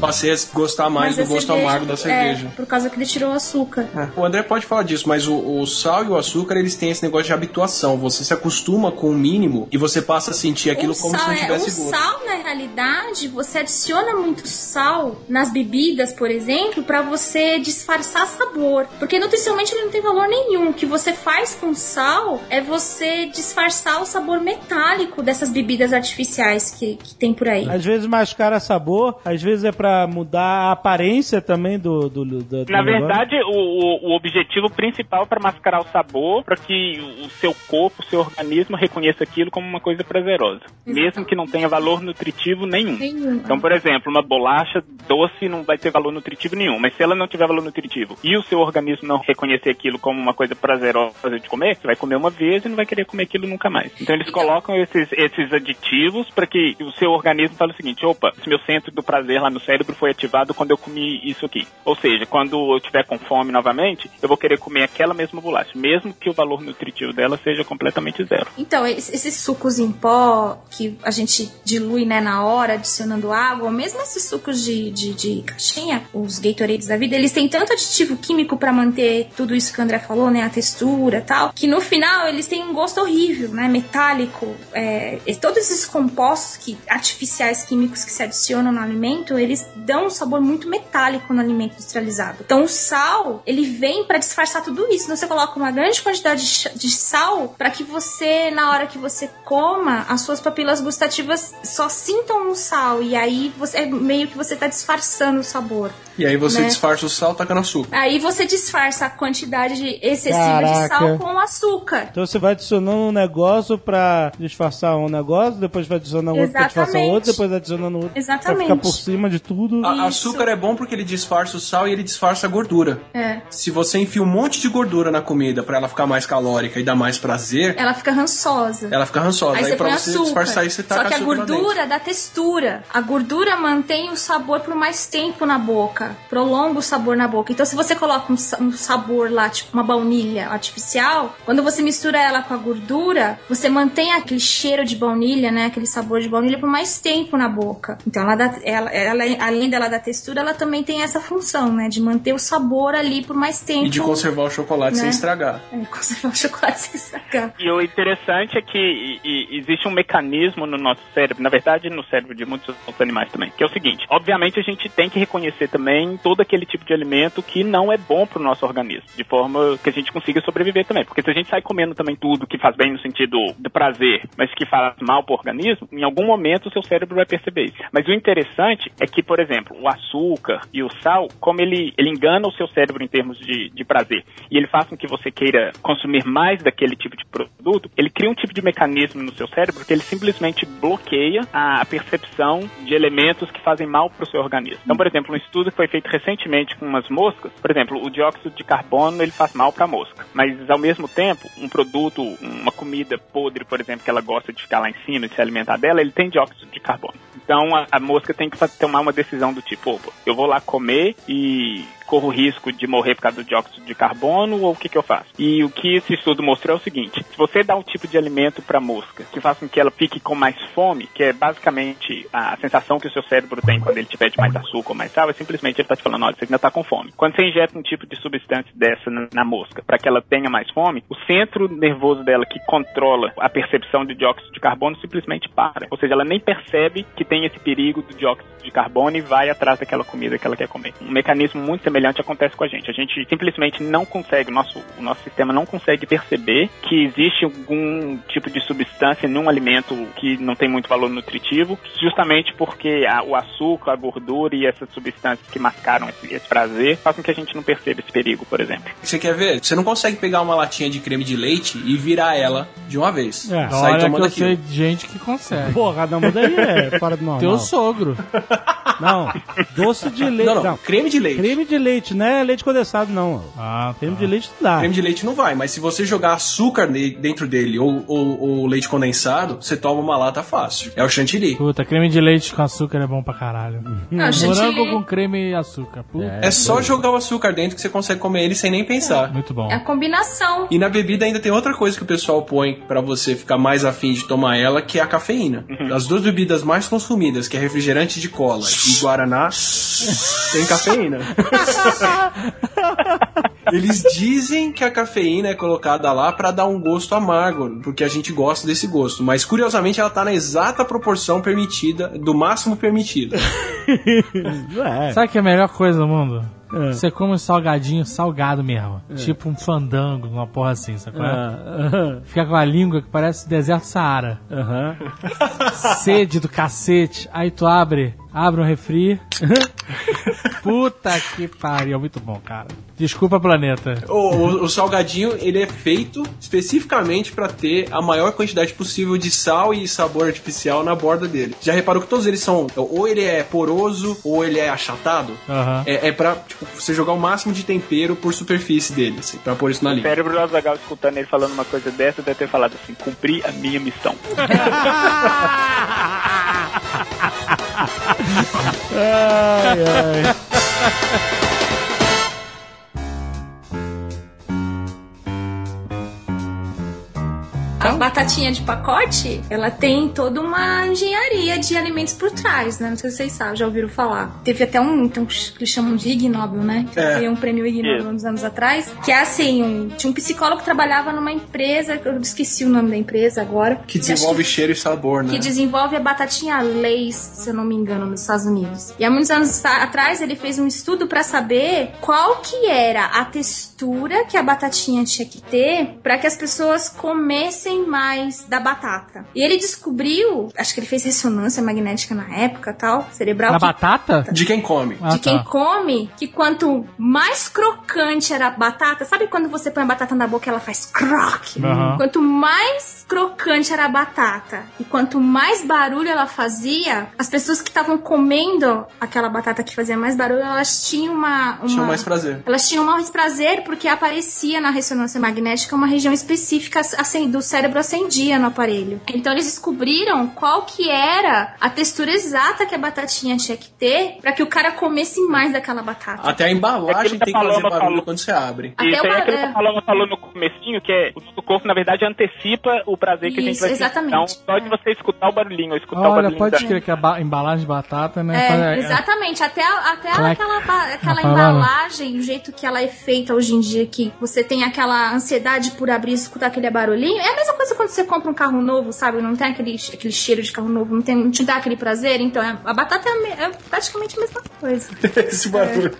Passei a gostar mais Mas do gosto cerveja- amargo da cerveja. É, por causa que ele tirou o açúcar. É. O André pode falar disso, mas o, o sal e o açúcar, eles têm esse negócio de habituação. Você se acostuma com o mínimo e você passa a sentir aquilo o como sal, se não é, tivesse o gosto. sal, na realidade, você adiciona muito sal nas bebidas, por exemplo, pra você disfarçar sabor. Porque nutricionalmente ele não tem valor nenhum. O que você faz com sal é você disfarçar o sabor metálico dessas bebidas artificiais que, que tem por aí. Às vezes mascara sabor, às vezes é pra mudar a aparência também do. do, do- do Na verdade, o, o- objetivo principal é para mascarar o sabor, para que o seu corpo, o seu organismo reconheça aquilo como uma coisa prazerosa, mesmo que não tenha valor nutritivo nenhum. Nenhum. Então, por exemplo, uma bolacha doce não vai ter valor nutritivo nenhum, mas se ela não tiver valor nutritivo e o seu organismo não reconhecer aquilo como uma coisa prazerosa de comer, você vai comer uma vez e não vai querer comer aquilo nunca mais. Então, eles colocam esses, esses aditivos para que o seu organismo fale o seguinte: opa, esse meu centro do prazer lá no cérebro foi ativado quando eu comi isso aqui. Ou seja, quando eu tiver com fome novamente, eu vou querer comer aquela mesma bolacha, mesmo que o valor nutritivo dela seja completamente zero. Então, es- esses sucos em pó que a gente dilui né, na hora, adicionando água, mesmo esses sucos de, de, de caixinha, os Gatorades da vida, eles têm tanto aditivo químico pra manter tudo isso que o André falou, né, a textura e tal, que no final eles têm um gosto horrível, né, metálico. É, e todos esses compostos que, artificiais químicos que se adicionam no alimento, eles dão um sabor muito metálico no alimento industrializado. Então, o sal, ele vem pra disfarçar tudo isso. Então, você coloca uma grande quantidade de sal para que você, na hora que você coma, as suas papilas gustativas só sintam o sal. E aí, você, é meio que você tá disfarçando o sabor. E aí você né? disfarça o sal tacando açúcar. Aí você disfarça a quantidade de- excessiva Caraca. de sal com o açúcar. Então você vai adicionando um negócio pra disfarçar um negócio, depois vai adicionando outro pra disfarçar outro, depois adicionando outro Exatamente. pra ficar por cima de tudo. A- açúcar é bom porque ele disfarça o sal e ele disfarça a gordura. É. Se você enfia um monte de gordura na comida pra ela ficar mais calórica e dar mais prazer, Ela fica rançosa. ela fica rançosa. Aí Aí, você pra põe você açúcar. disfarçar isso, você taca Só que a gordura dá textura. A gordura mantém o sabor por mais tempo na boca. Prolonga o sabor na boca. Então, se você coloca um, um sabor lá, tipo uma baunilha artificial, quando você mistura ela com a gordura, você mantém aquele cheiro de baunilha, né? Aquele sabor de baunilha por mais tempo na boca. Então, ela, dá, ela, ela- além dela dar textura, ela também tem essa função, né? De manter o sabor ali por mais tempo. E de conservar o chocolate Né? sem estragar. É, conservar o chocolate sem estragar. E o interessante é que e- existe um mecanismo no nosso cérebro, na verdade no cérebro de muitos outros animais também, que é o seguinte: obviamente a gente tem que reconhecer também todo aquele tipo de alimento que não é bom pro nosso organismo, de forma que a gente consiga sobreviver também. Porque se a gente sai comendo também tudo que faz bem no sentido do prazer, mas que faz mal pro organismo, em algum momento o seu cérebro vai perceber isso. Mas o interessante é que, por exemplo, o açúcar e o sal, como ele, ele engana o seu cérebro em termos de, de prazer, e ele faz com que você queira consumir mais daquele tipo de produto, ele cria um tipo de mecanismo no seu cérebro que ele simplesmente bloqueia a percepção de elementos que fazem mal para o seu organismo. Então, por exemplo, um estudo que foi feito recentemente com umas moscas, por exemplo, o dióxido de carbono ele faz mal para a mosca, mas ao mesmo tempo, um produto, uma comida podre, por exemplo, que ela gosta de ficar lá em cima, de se alimentar dela, ele tem dióxido de carbono. Então a, a mosca tem que tomar uma decisão do tipo, eu vou lá comer e corro risco de morrer por causa do dióxido de carbono ou o que, que eu faço? E o que esse estudo mostrou é o seguinte: se você dá um tipo de alimento para mosca que faça com que ela fique com mais fome, que é basicamente a sensação que o seu cérebro tem quando ele tiver de mais açúcar ou mais sal, é simplesmente ele está te falando, olha, você ainda está com fome. Quando você injeta um tipo de substância dessa na, na mosca para que ela tenha mais fome, o centro nervoso dela que controla a percepção de dióxido de carbono simplesmente para. Ou seja, ela nem percebe que tem esse perigo do dióxido de carbono e vai atrás daquela comida que ela quer comer. Um mecanismo muito semelhante acontece com a gente. A gente simplesmente não consegue, o nosso, o nosso sistema não consegue perceber que existe algum tipo de substância num alimento que não tem muito valor nutritivo, justamente porque a- o açúcar, a gordura e essas substâncias que mascaram esse, esse prazer fazem com que a gente não perceba esse perigo, por exemplo. Você quer ver? Você não consegue pegar uma latinha de creme de leite e virar ela de uma vez. É. Sai Olha que tomando eu aquilo. sei de gente que consegue. Porra, não, mas daí é fora do normal. Teu sogro. Não, doce de leite. Não, não, creme de leite. Creme de leite, não é leite condensado, não. Ah, tá. Creme de leite não dá. Creme de leite não vai, mas se você jogar açúcar dentro dele ou, ou- ou leite condensado, você toma uma lata fácil. É o chantilly. Puta, creme de leite com açúcar é bom pra caralho. Não, Morango chantilly com creme e açúcar. Puta, É só jogar o açúcar dentro que você consegue comer ele sem nem pensar. muito bom. é a combinação. E na bebida ainda tem outra coisa que o pessoal põe pra você ficar mais afim de tomar ela, que é a cafeína. As duas bebidas mais consumidas, que é refrigerante de cola e guaraná, tem cafeína. Eles dizem que a cafeína é colocada lá pra dar um gosto amargo, porque a gente gosta desse gosto, mas curiosamente ela tá na exata proporção permitida, do máximo permitido. É. Sabe que é a melhor coisa do mundo? É. Você come um salgadinho salgado mesmo. Tipo um fandango, uma porra assim, sabe é? Ah, Fica com a língua que parece deserto Saara. Aham. Sede do cacete. Aí tu abre, abre um refri. Puta que pariu, muito bom, cara. Desculpa, planeta. O, o- o salgadinho, ele é feito especificamente pra ter a maior quantidade possível de sal e sabor artificial na borda dele. Já reparou que todos eles são, ou ele é poroso, ou ele é achatado? Aham. É, é pra tipo, você jogar o máximo de tempero por superfície dele, assim, pra pôr isso na O língua. cérebro do Azagal escutando ele falando uma coisa dessa deve ter falado assim: cumpri a minha missão. Ai, ai. A batatinha de pacote, ela tem toda uma engenharia de alimentos por trás, né? Não sei se vocês sabem, já ouviram falar. Teve até um, um que eles chamam de Ig Nobel, né? Que É. Um prêmio Ig Nobel uns anos atrás. Que é assim, um- tinha um psicólogo que trabalhava numa empresa, eu esqueci o nome da empresa agora. Que desenvolve cheiro e sabor, né? que desenvolve a batatinha Lay's, se eu não me engano, nos Estados Unidos. E há muitos anos atrás ele fez um estudo pra saber qual que era a textura que a batatinha tinha que ter pra que as pessoas comessem mais da batata. E ele descobriu, acho que ele fez ressonância magnética na época, tal, cerebral. Na que- batata? De quem come. Ah, de quem tá. come, que quanto mais crocante era a batata, sabe quando você põe a batata na boca e ela faz croque? Aham. Quanto mais crocante era a batata e quanto mais barulho ela fazia, as pessoas que estavam comendo aquela batata que fazia mais barulho, elas tinham uma. uma... Tinha mais prazer. Elas tinham mais prazer porque aparecia na ressonância magnética uma região específica assim, do cérebro acendia no aparelho. Então eles descobriram qual que era a textura exata que a batatinha tinha que ter para que o cara comesse mais daquela batata. Até a embalagem que tem que fazer barulho falou. quando você abre. Até Isso uma- é aquilo que é. a Paloma falou no comecinho, que é o corpo, na verdade, antecipa o prazer que a gente Isso, vai ter. exatamente. Então, só de você escutar o barulhinho, ou escutar o Olha, barulhinho pode crer que a ba- embalagem de batata, né? É, exatamente. Até, a- até Clac. aquela, aquela Tá falando? embalagem, o jeito que ela é feita hoje em dia, que você tem aquela ansiedade por abrir e escutar aquele barulhinho. É a mesma coisa quando você compra um carro novo, sabe? Não tem aquele, aquele cheiro de carro novo, não, tem, não te dá aquele prazer. Então, é- a batata é, é praticamente a mesma coisa. Esse barulho.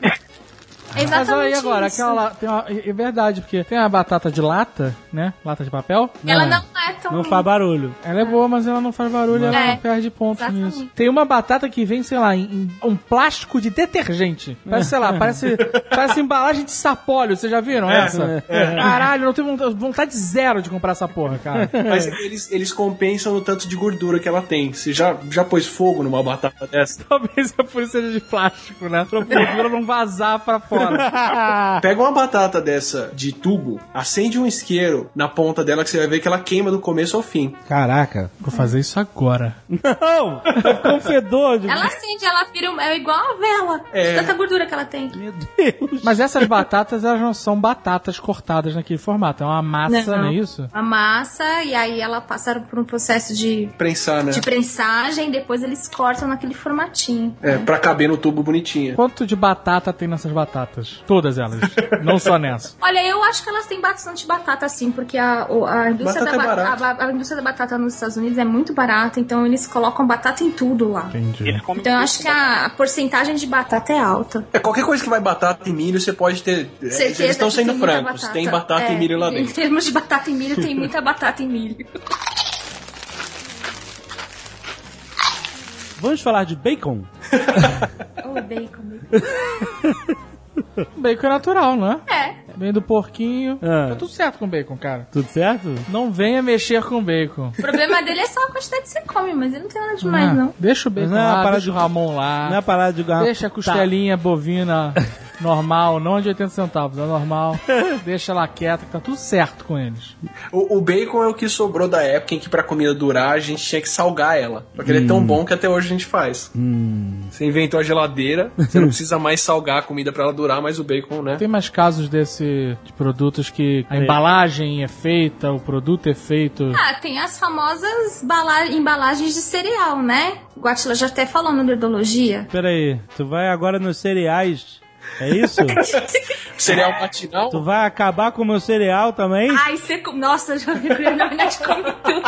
É exatamente Mas aí agora, isso. aquela tem uma, é verdade, porque tem a batata de lata, né? Lata de papel. Ela não é tão... Não faz barulho. Ela é boa, mas ela não faz barulho, ela É. não perde pontos Exatamente. nisso. Tem uma batata que vem, sei lá, em, em um plástico de detergente. Parece, sei lá, parece, parece embalagem de sapólio. Vocês já viram essa? Caralho, eu não tenho vontade, zero de comprar essa porra, cara. Mas eles, eles compensam no tanto de gordura que ela tem. Você já, já pôs fogo numa batata dessa? Talvez a isso seja de plástico, né? Pra gordura não vazar pra fora. Pega uma batata dessa de tubo, acende um isqueiro na ponta dela que você vai ver que ela queima do começo ao fim. Caraca. Vou fazer isso agora. Não! Vai ficar um fedor de... Ela acende, ela vira... um- É igual a vela. É. Tanta gordura que ela tem. Meu Deus. Mas essas batatas, elas não são batatas cortadas naquele formato. É uma massa, não, é isso? A massa, e aí ela passa por um processo de Prensar, né? de prensagem, depois eles cortam naquele formatinho. É, pra caber no tubo bonitinha. Quanto de batata tem nessas batatas? Todas elas. não só nessa. Olha, eu acho que elas têm bastante batata, sim, porque a, a, indústria, Batata da é ba- barato. A a indústria da batata nos Estados Unidos é muito barata, então eles colocam batata em tudo lá. Entendi. Então eu acho que a, a porcentagem de batata é alta. É, qualquer coisa que vai batata e milho, você pode ter. é, Certeza eles estão sendo tem francos. Tem batata É, e milho lá Em dentro. termos de batata e milho, tem muita batata e milho. Vamos falar de bacon? Oh, bacon, bacon. Bacon é natural, não é? É. Vem do porquinho. Ah. Tá tudo certo com bacon, cara. Tudo certo? Não venha mexer com bacon. O problema dele é só a quantidade que você come, mas ele não tem nada demais, Ah, não. Deixa o bacon Não é lá, uma parada deixa o de- Ramon lá. Não é parada de ganhar. Deixa a costelinha bovina normal, não de 80 centavos, é normal. Deixa ela quieta, que tá tudo certo com eles. O, o bacon é o que sobrou da época em que pra comida durar a gente tinha que salgar ela. Porque ele é tão bom que até hoje a gente faz. Você inventou a geladeira, você não precisa mais salgar a comida pra ela durar, mas o bacon, né? Tem mais casos desse de produtos que a embalagem é feita, o produto é feito. Ah, tem as famosas bala- embalagens de cereal, né? O Guatila já até falou no Nerdologia. Pera aí, tu vai agora nos cereais. É isso? Cereal matinal? tu vai acabar com o meu cereal também? Ai, você... Nossa, eu já vi verdade come tudo.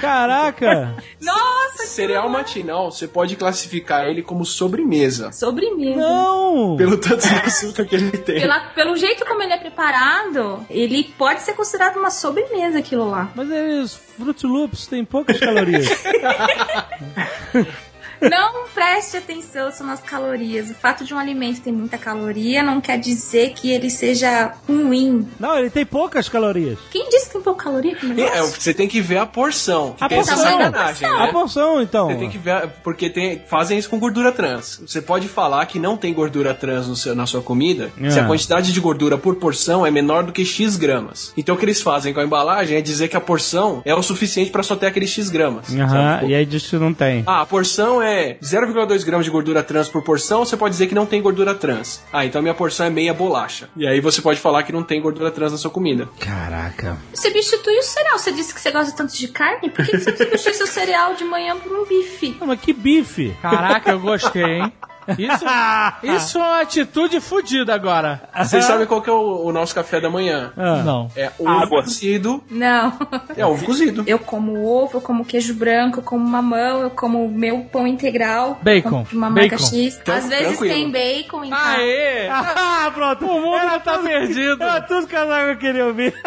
Caraca! Nossa, Cereal matinal, você pode classificar ele como sobremesa. sobremesa. Não! Pelo tanto de açúcar que ele tem. Pela- pelo jeito como ele é preparado, ele pode ser considerado uma sobremesa aquilo lá. Mas eles, Fruit Loops tem poucas calorias. Não preste atenção só nas calorias. O fato de um alimento ter muita caloria não quer dizer que ele seja ruim. Não, ele tem poucas calorias. Quem disse que tem pouca caloria? É, você tem que ver a porção. A Tem essa porção. sacanagem, A né? porção, então. Você tem que ver, porque tem, fazem isso com gordura trans. Você pode falar que não tem gordura trans no seu- na sua comida É. se a quantidade de gordura por porção é menor do que X gramas. Então o que eles fazem com a embalagem é dizer que a porção é o suficiente para só ter aqueles X gramas. Aham, e aí diz que não tem. Ah, a porção é 0,2 gramas de gordura trans por porção, você pode dizer que não tem gordura trans. Ah, então minha porção é meia bolacha. E aí você pode falar que não tem gordura trans na sua comida. Caraca. Você substitui o cereal. Você disse que você gosta tanto de carne? Por que você substitui seu cereal de manhã por um bife? Não, mas que bife. Caraca, eu gostei, hein? Isso, isso é uma atitude fodida agora. Vocês sabem qual que é o, o nosso café da manhã? Ah. Não. É ovo Água. cozido. Não. É ovo cozido. Eu como ovo, eu como queijo branco, eu como mamão, eu como meu pão integral. Bacon. uma marca Bacon. X. Então, Às vezes tranquilo. tem bacon em casa. Aê! Ah, pronto. O mundo Era tá tudo- perdido. Era tudo que eu queria ouvir.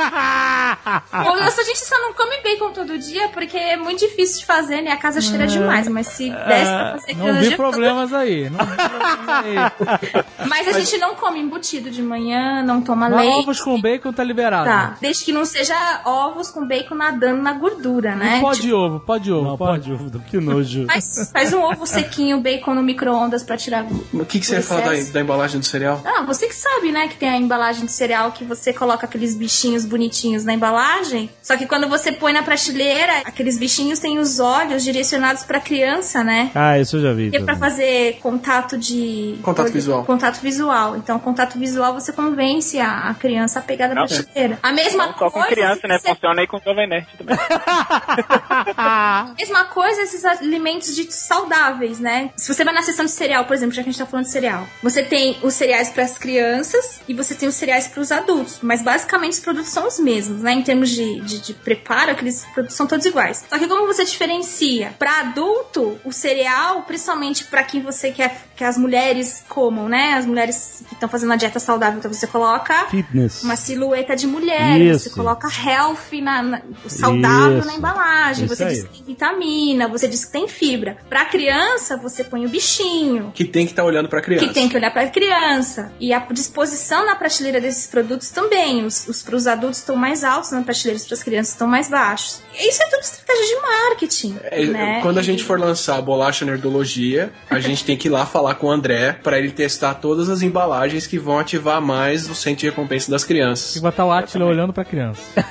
Ou a gente só não come bacon todo dia porque é muito difícil de fazer, né? A casa cheira demais. Mas se desse pra fazer aquilo Não vi todo- problemas aí. Não Mas a gente não come embutido de manhã, não toma Mas leite. ovos com bacon tá liberado. Tá. Desde que não seja ovos com bacon nadando na gordura, né? Não pode Tipo, ovo, pode ovo. Não, pode. ovo, que nojo. faz, faz um ovo sequinho, bacon no micro-ondas pra tirar. O que, que você ia falar da, da embalagem do cereal? Ah, você que sabe, né? Que tem a embalagem de cereal que você coloca aqueles bichinhos bonitinhos na embalagem. Só que quando você põe na prateleira, aqueles bichinhos têm os olhos direcionados pra criança, né? Ah, isso eu já vi. Que é pra fazer contato de. Contato visual. Contato visual. Então, contato visual você convence a, a criança a pegar da Não, prateleira. A mesma Não só com coisa. criança, né? você- Funciona aí com Jovem Nerd também. Mesma coisa esses alimentos ditos saudáveis, né? Se você vai na seção de cereal, por exemplo, já que a gente tá falando de cereal, você tem os cereais para as crianças e você tem os cereais para os adultos. Mas basicamente os produtos são os mesmos, né? Em termos de, de, de preparo, aqueles produtos são todos iguais. Só que como você diferencia? Para adulto, o cereal, principalmente para quem você quer que as mulheres comam, né? As mulheres que estão fazendo a dieta saudável, então você coloca Fitness. uma silhueta de mulher, Isso. você coloca healthy na, na- saudável Isso. na embalagem, Isso você aí. diz que tem vitamina, você diz que tem fibra. Pra criança, você põe o bichinho. Que tem que estar olhando pra criança. Que tem que olhar pra criança. E a disposição na prateleira desses produtos também. Os, os pros adultos estão mais altos na prateleira, os pras crianças estão mais baixos. Isso é tudo estratégia de marketing. É, né? Quando a gente for lançar a bolacha nerdologia, a gente tem que ir lá falar com o André pra ele testar todas as embalagens que vão ativar mais o centro de recompensa das crianças. que botar o Atila olhando pra criança.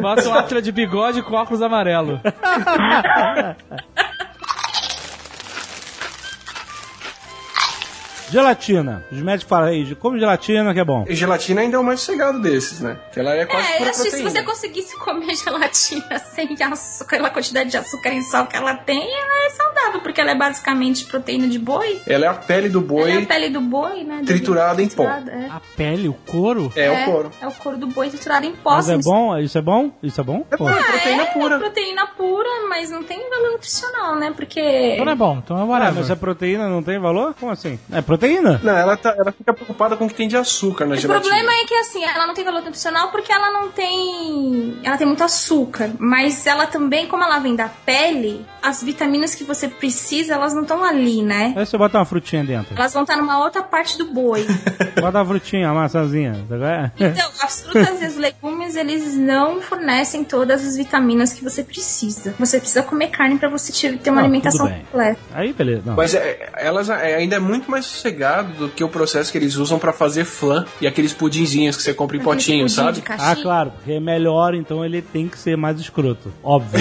Bota o Atila de bigode com óculos amarelo. Gelatina. Os médicos falam aí, come gelatina que é bom. E gelatina ainda é o mais sossegado desses, né? Que ela é quase É, eu pura acho que se proteína. você conseguisse comer gelatina sem açúcar, aquela quantidade de açúcar e sal que ela tem, ela é saudável, porque ela é basicamente proteína de boi. Ela é a pele do Ela é a boi pele do boi, né? do- triturada em pó. é. A pele, o couro? É, o couro. É o couro do boi triturado em pó. Mas é bom? Isso é bom? Isso é bom? É Pô. bom, é proteína é, pura. É proteína pura, mas não tem valor nutricional, né? Porque. Então não é bom, então é Ah, whatever. mas a proteína não tem valor? Como assim? É proteína. Proteína? Não, ela, tá, ela fica preocupada com o que tem de açúcar na O gelatina. problema é que assim, ela não tem valor nutricional porque ela não tem. Ela tem muito açúcar. Mas ela também, como ela vem da pele, as vitaminas que você precisa, elas não estão ali, né? Aí você bota uma frutinha dentro. Elas vão estar numa outra parte do boi. Bota uma frutinha, uma maçãzinha. é? Então, as frutas e os legumes, eles não fornecem todas as vitaminas que você precisa. Você precisa comer carne pra você te- ter uma Não, alimentação completa. Aí, beleza. Não. Mas é, elas é, ainda é muito mais do que o processo que eles usam pra fazer flan e aqueles pudinzinhos que você compra em Aqueles potinho, sabe? Ah, claro, porque é melhor, então ele tem que ser mais escroto. Óbvio.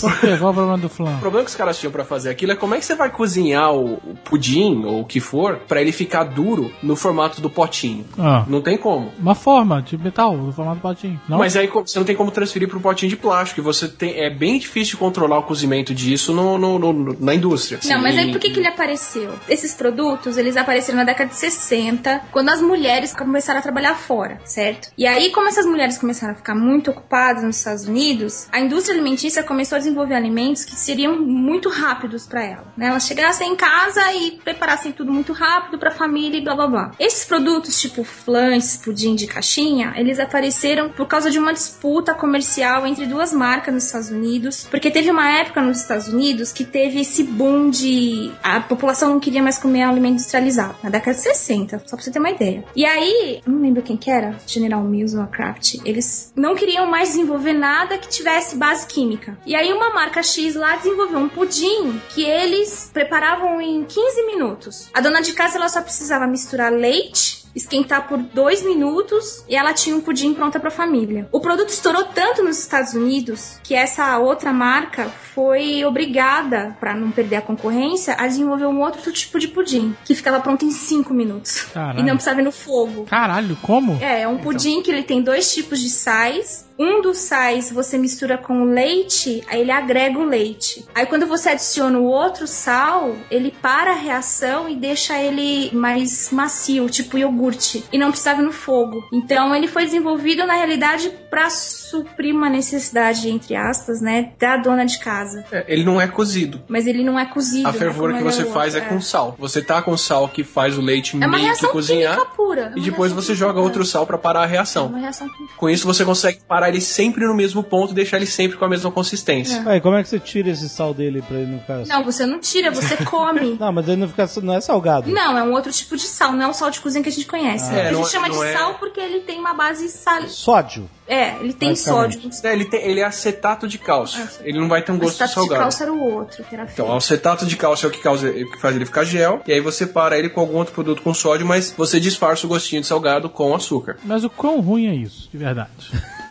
Por quê? Qual o problema do flan? O problema que os caras tinham pra fazer aquilo é como é que você vai cozinhar o, o pudim ou o que for pra ele ficar duro no formato do potinho. Ah, Não tem como. uma forma de metal, do formato potinho. Não? Mas aí você não tem como transferir pro potinho de plástico. E você tem, é bem difícil de controlar o cozimento disso no, no- no- na indústria. Não, mas aí por que, que ele apareceu? Esses produtos, eles apareceram na década de 60, quando as mulheres começaram a trabalhar fora, certo? E aí, como essas mulheres começaram a ficar muito ocupadas nos Estados Unidos, a indústria alimentícia começou a desenvolver alimentos que seriam muito rápidos para ela, né? Elas chegassem em casa e preparassem tudo muito rápido para a família e blá blá blá. Esses produtos, tipo flan, esses pudim de caixinha, eles apareceram por causa de uma disputa comercial entre duas marcas nos Estados Unidos, porque teve uma época nos Estados Unidos que teve esse boom de a população não queria mais comer alimento industrializado, na década de 60, só pra você ter uma ideia. E aí, não lembro quem que era, General Mills ou a Kraft, eles não queriam mais desenvolver nada que tivesse base química. E aí uma marca X lá desenvolveu um pudim que eles preparavam em 15 minutos. A dona de casa ela só precisava misturar leite esquentar por dois minutos e ela tinha um pudim pronta para a família. O produto estourou tanto nos Estados Unidos que essa outra marca foi obrigada, para não perder a concorrência, a desenvolver um outro tipo de pudim que ficava pronto em cinco minutos Caralho. e não precisava ir no fogo. Caralho, como? É, é um pudim que ele tem dois tipos de sais. Um dos sais você mistura com leite, aí ele agrega o leite. Aí quando você adiciona o outro sal, ele para a reação e deixa ele mais macio, tipo iogurte. E não precisava no fogo. Então ele foi desenvolvido na realidade para suprir uma necessidade, entre aspas, né, da dona de casa. É, ele não é cozido. Mas ele não é cozido. A né, fervura como que você faz é outro, com sal. Você tá com sal que faz o leite É uma meio que reação cozinhar. pura. É E depois você joga pura. outro sal pra parar a É reação. uma reação química. Com isso você consegue parar ele sempre no mesmo ponto e deixar ele sempre com a mesma consistência. Aí, como é que você tira esse sal dele pra ele não ficar... Não, você não tira, você come. Não, mas ele não fica... Não é salgado. Não, é um outro tipo de sal, não é o sal de cozinha que a gente conhece. É, a não gente é- chama de não é- sal porque ele tem uma base sal. Sódio. É, ele tem sódio. É, ele, tem, ele é acetato de cálcio. Ele não vai ter um O gosto de salgado. cálcio era o outro, que era feio. Então, o acetato de cálcio é o que, causa, o que faz ele ficar gel, e aí você para ele com algum outro produto com sódio, mas você disfarça o gostinho de salgado com açúcar. Mas o quão ruim é isso, de verdade?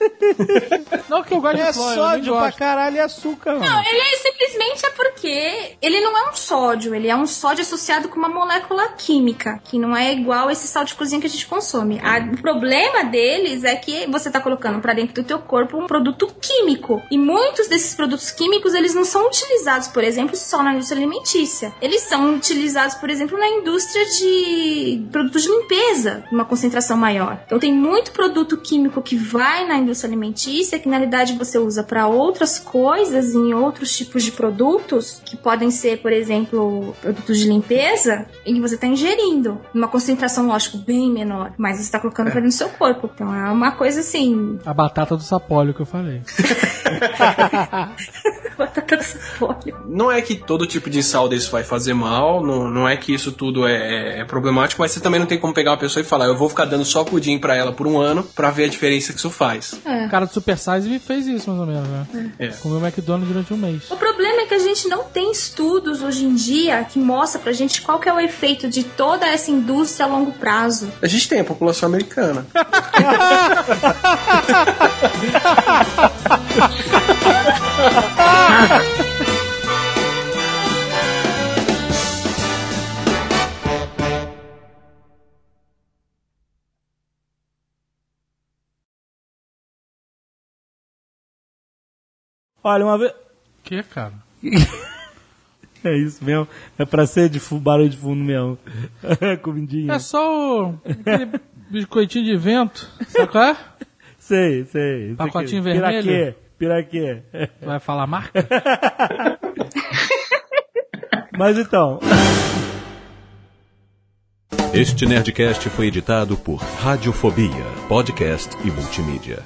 não que eu gosto É de nem sódio pra caralho e açúcar, mano. Não, ele é simplesmente é porque ele não é um sódio, ele é um sódio associado com uma molécula química, que não é igual esse sal de cozinha que a gente consome. A- o problema deles é que você tá colocando pra dentro do teu corpo um produto químico. E muitos desses produtos químicos, eles não são utilizados, por exemplo, só na indústria alimentícia. Eles são utilizados, por exemplo, na indústria de produtos de limpeza, uma concentração maior. Então tem muito produto químico que vai na indústria alimentícia, que na realidade você usa para outras coisas, em outros tipos de produtos, que podem ser, por exemplo, produtos de limpeza, e que você está ingerindo, numa concentração, lógico, bem menor, mas você está colocando pra dentro do seu corpo. Então é uma coisa assim, A batata do sapólio que eu falei. batata do sapólio. Não é que todo tipo de sal desse vai fazer mal, não, não é que isso tudo é, é- é problemático, mas você também não tem como pegar uma pessoa e falar, eu vou ficar dando só pudim pra ela por um ano pra ver a diferença que isso faz. O cara do Super Size me fez isso, mais ou menos, né? É. Comeu McDonald's durante um mês. O problema é que a gente não tem estudos hoje em dia que mostra pra gente qual que é o efeito de toda essa indústria a longo prazo. A gente tem a população americana. Olha, uma vez... Que, cara? É isso mesmo. É pra ser de fu- barulho de fundo mesmo. Comidinha. É só o... aquele biscoitinho de vento, sabe qual é? Sei, sei. Pacotinho aqui. vermelho? Piraquê. Piraquê. Vai falar marca? Mas então... Este Nerdcast foi editado por Radiofobia, podcast e multimídia.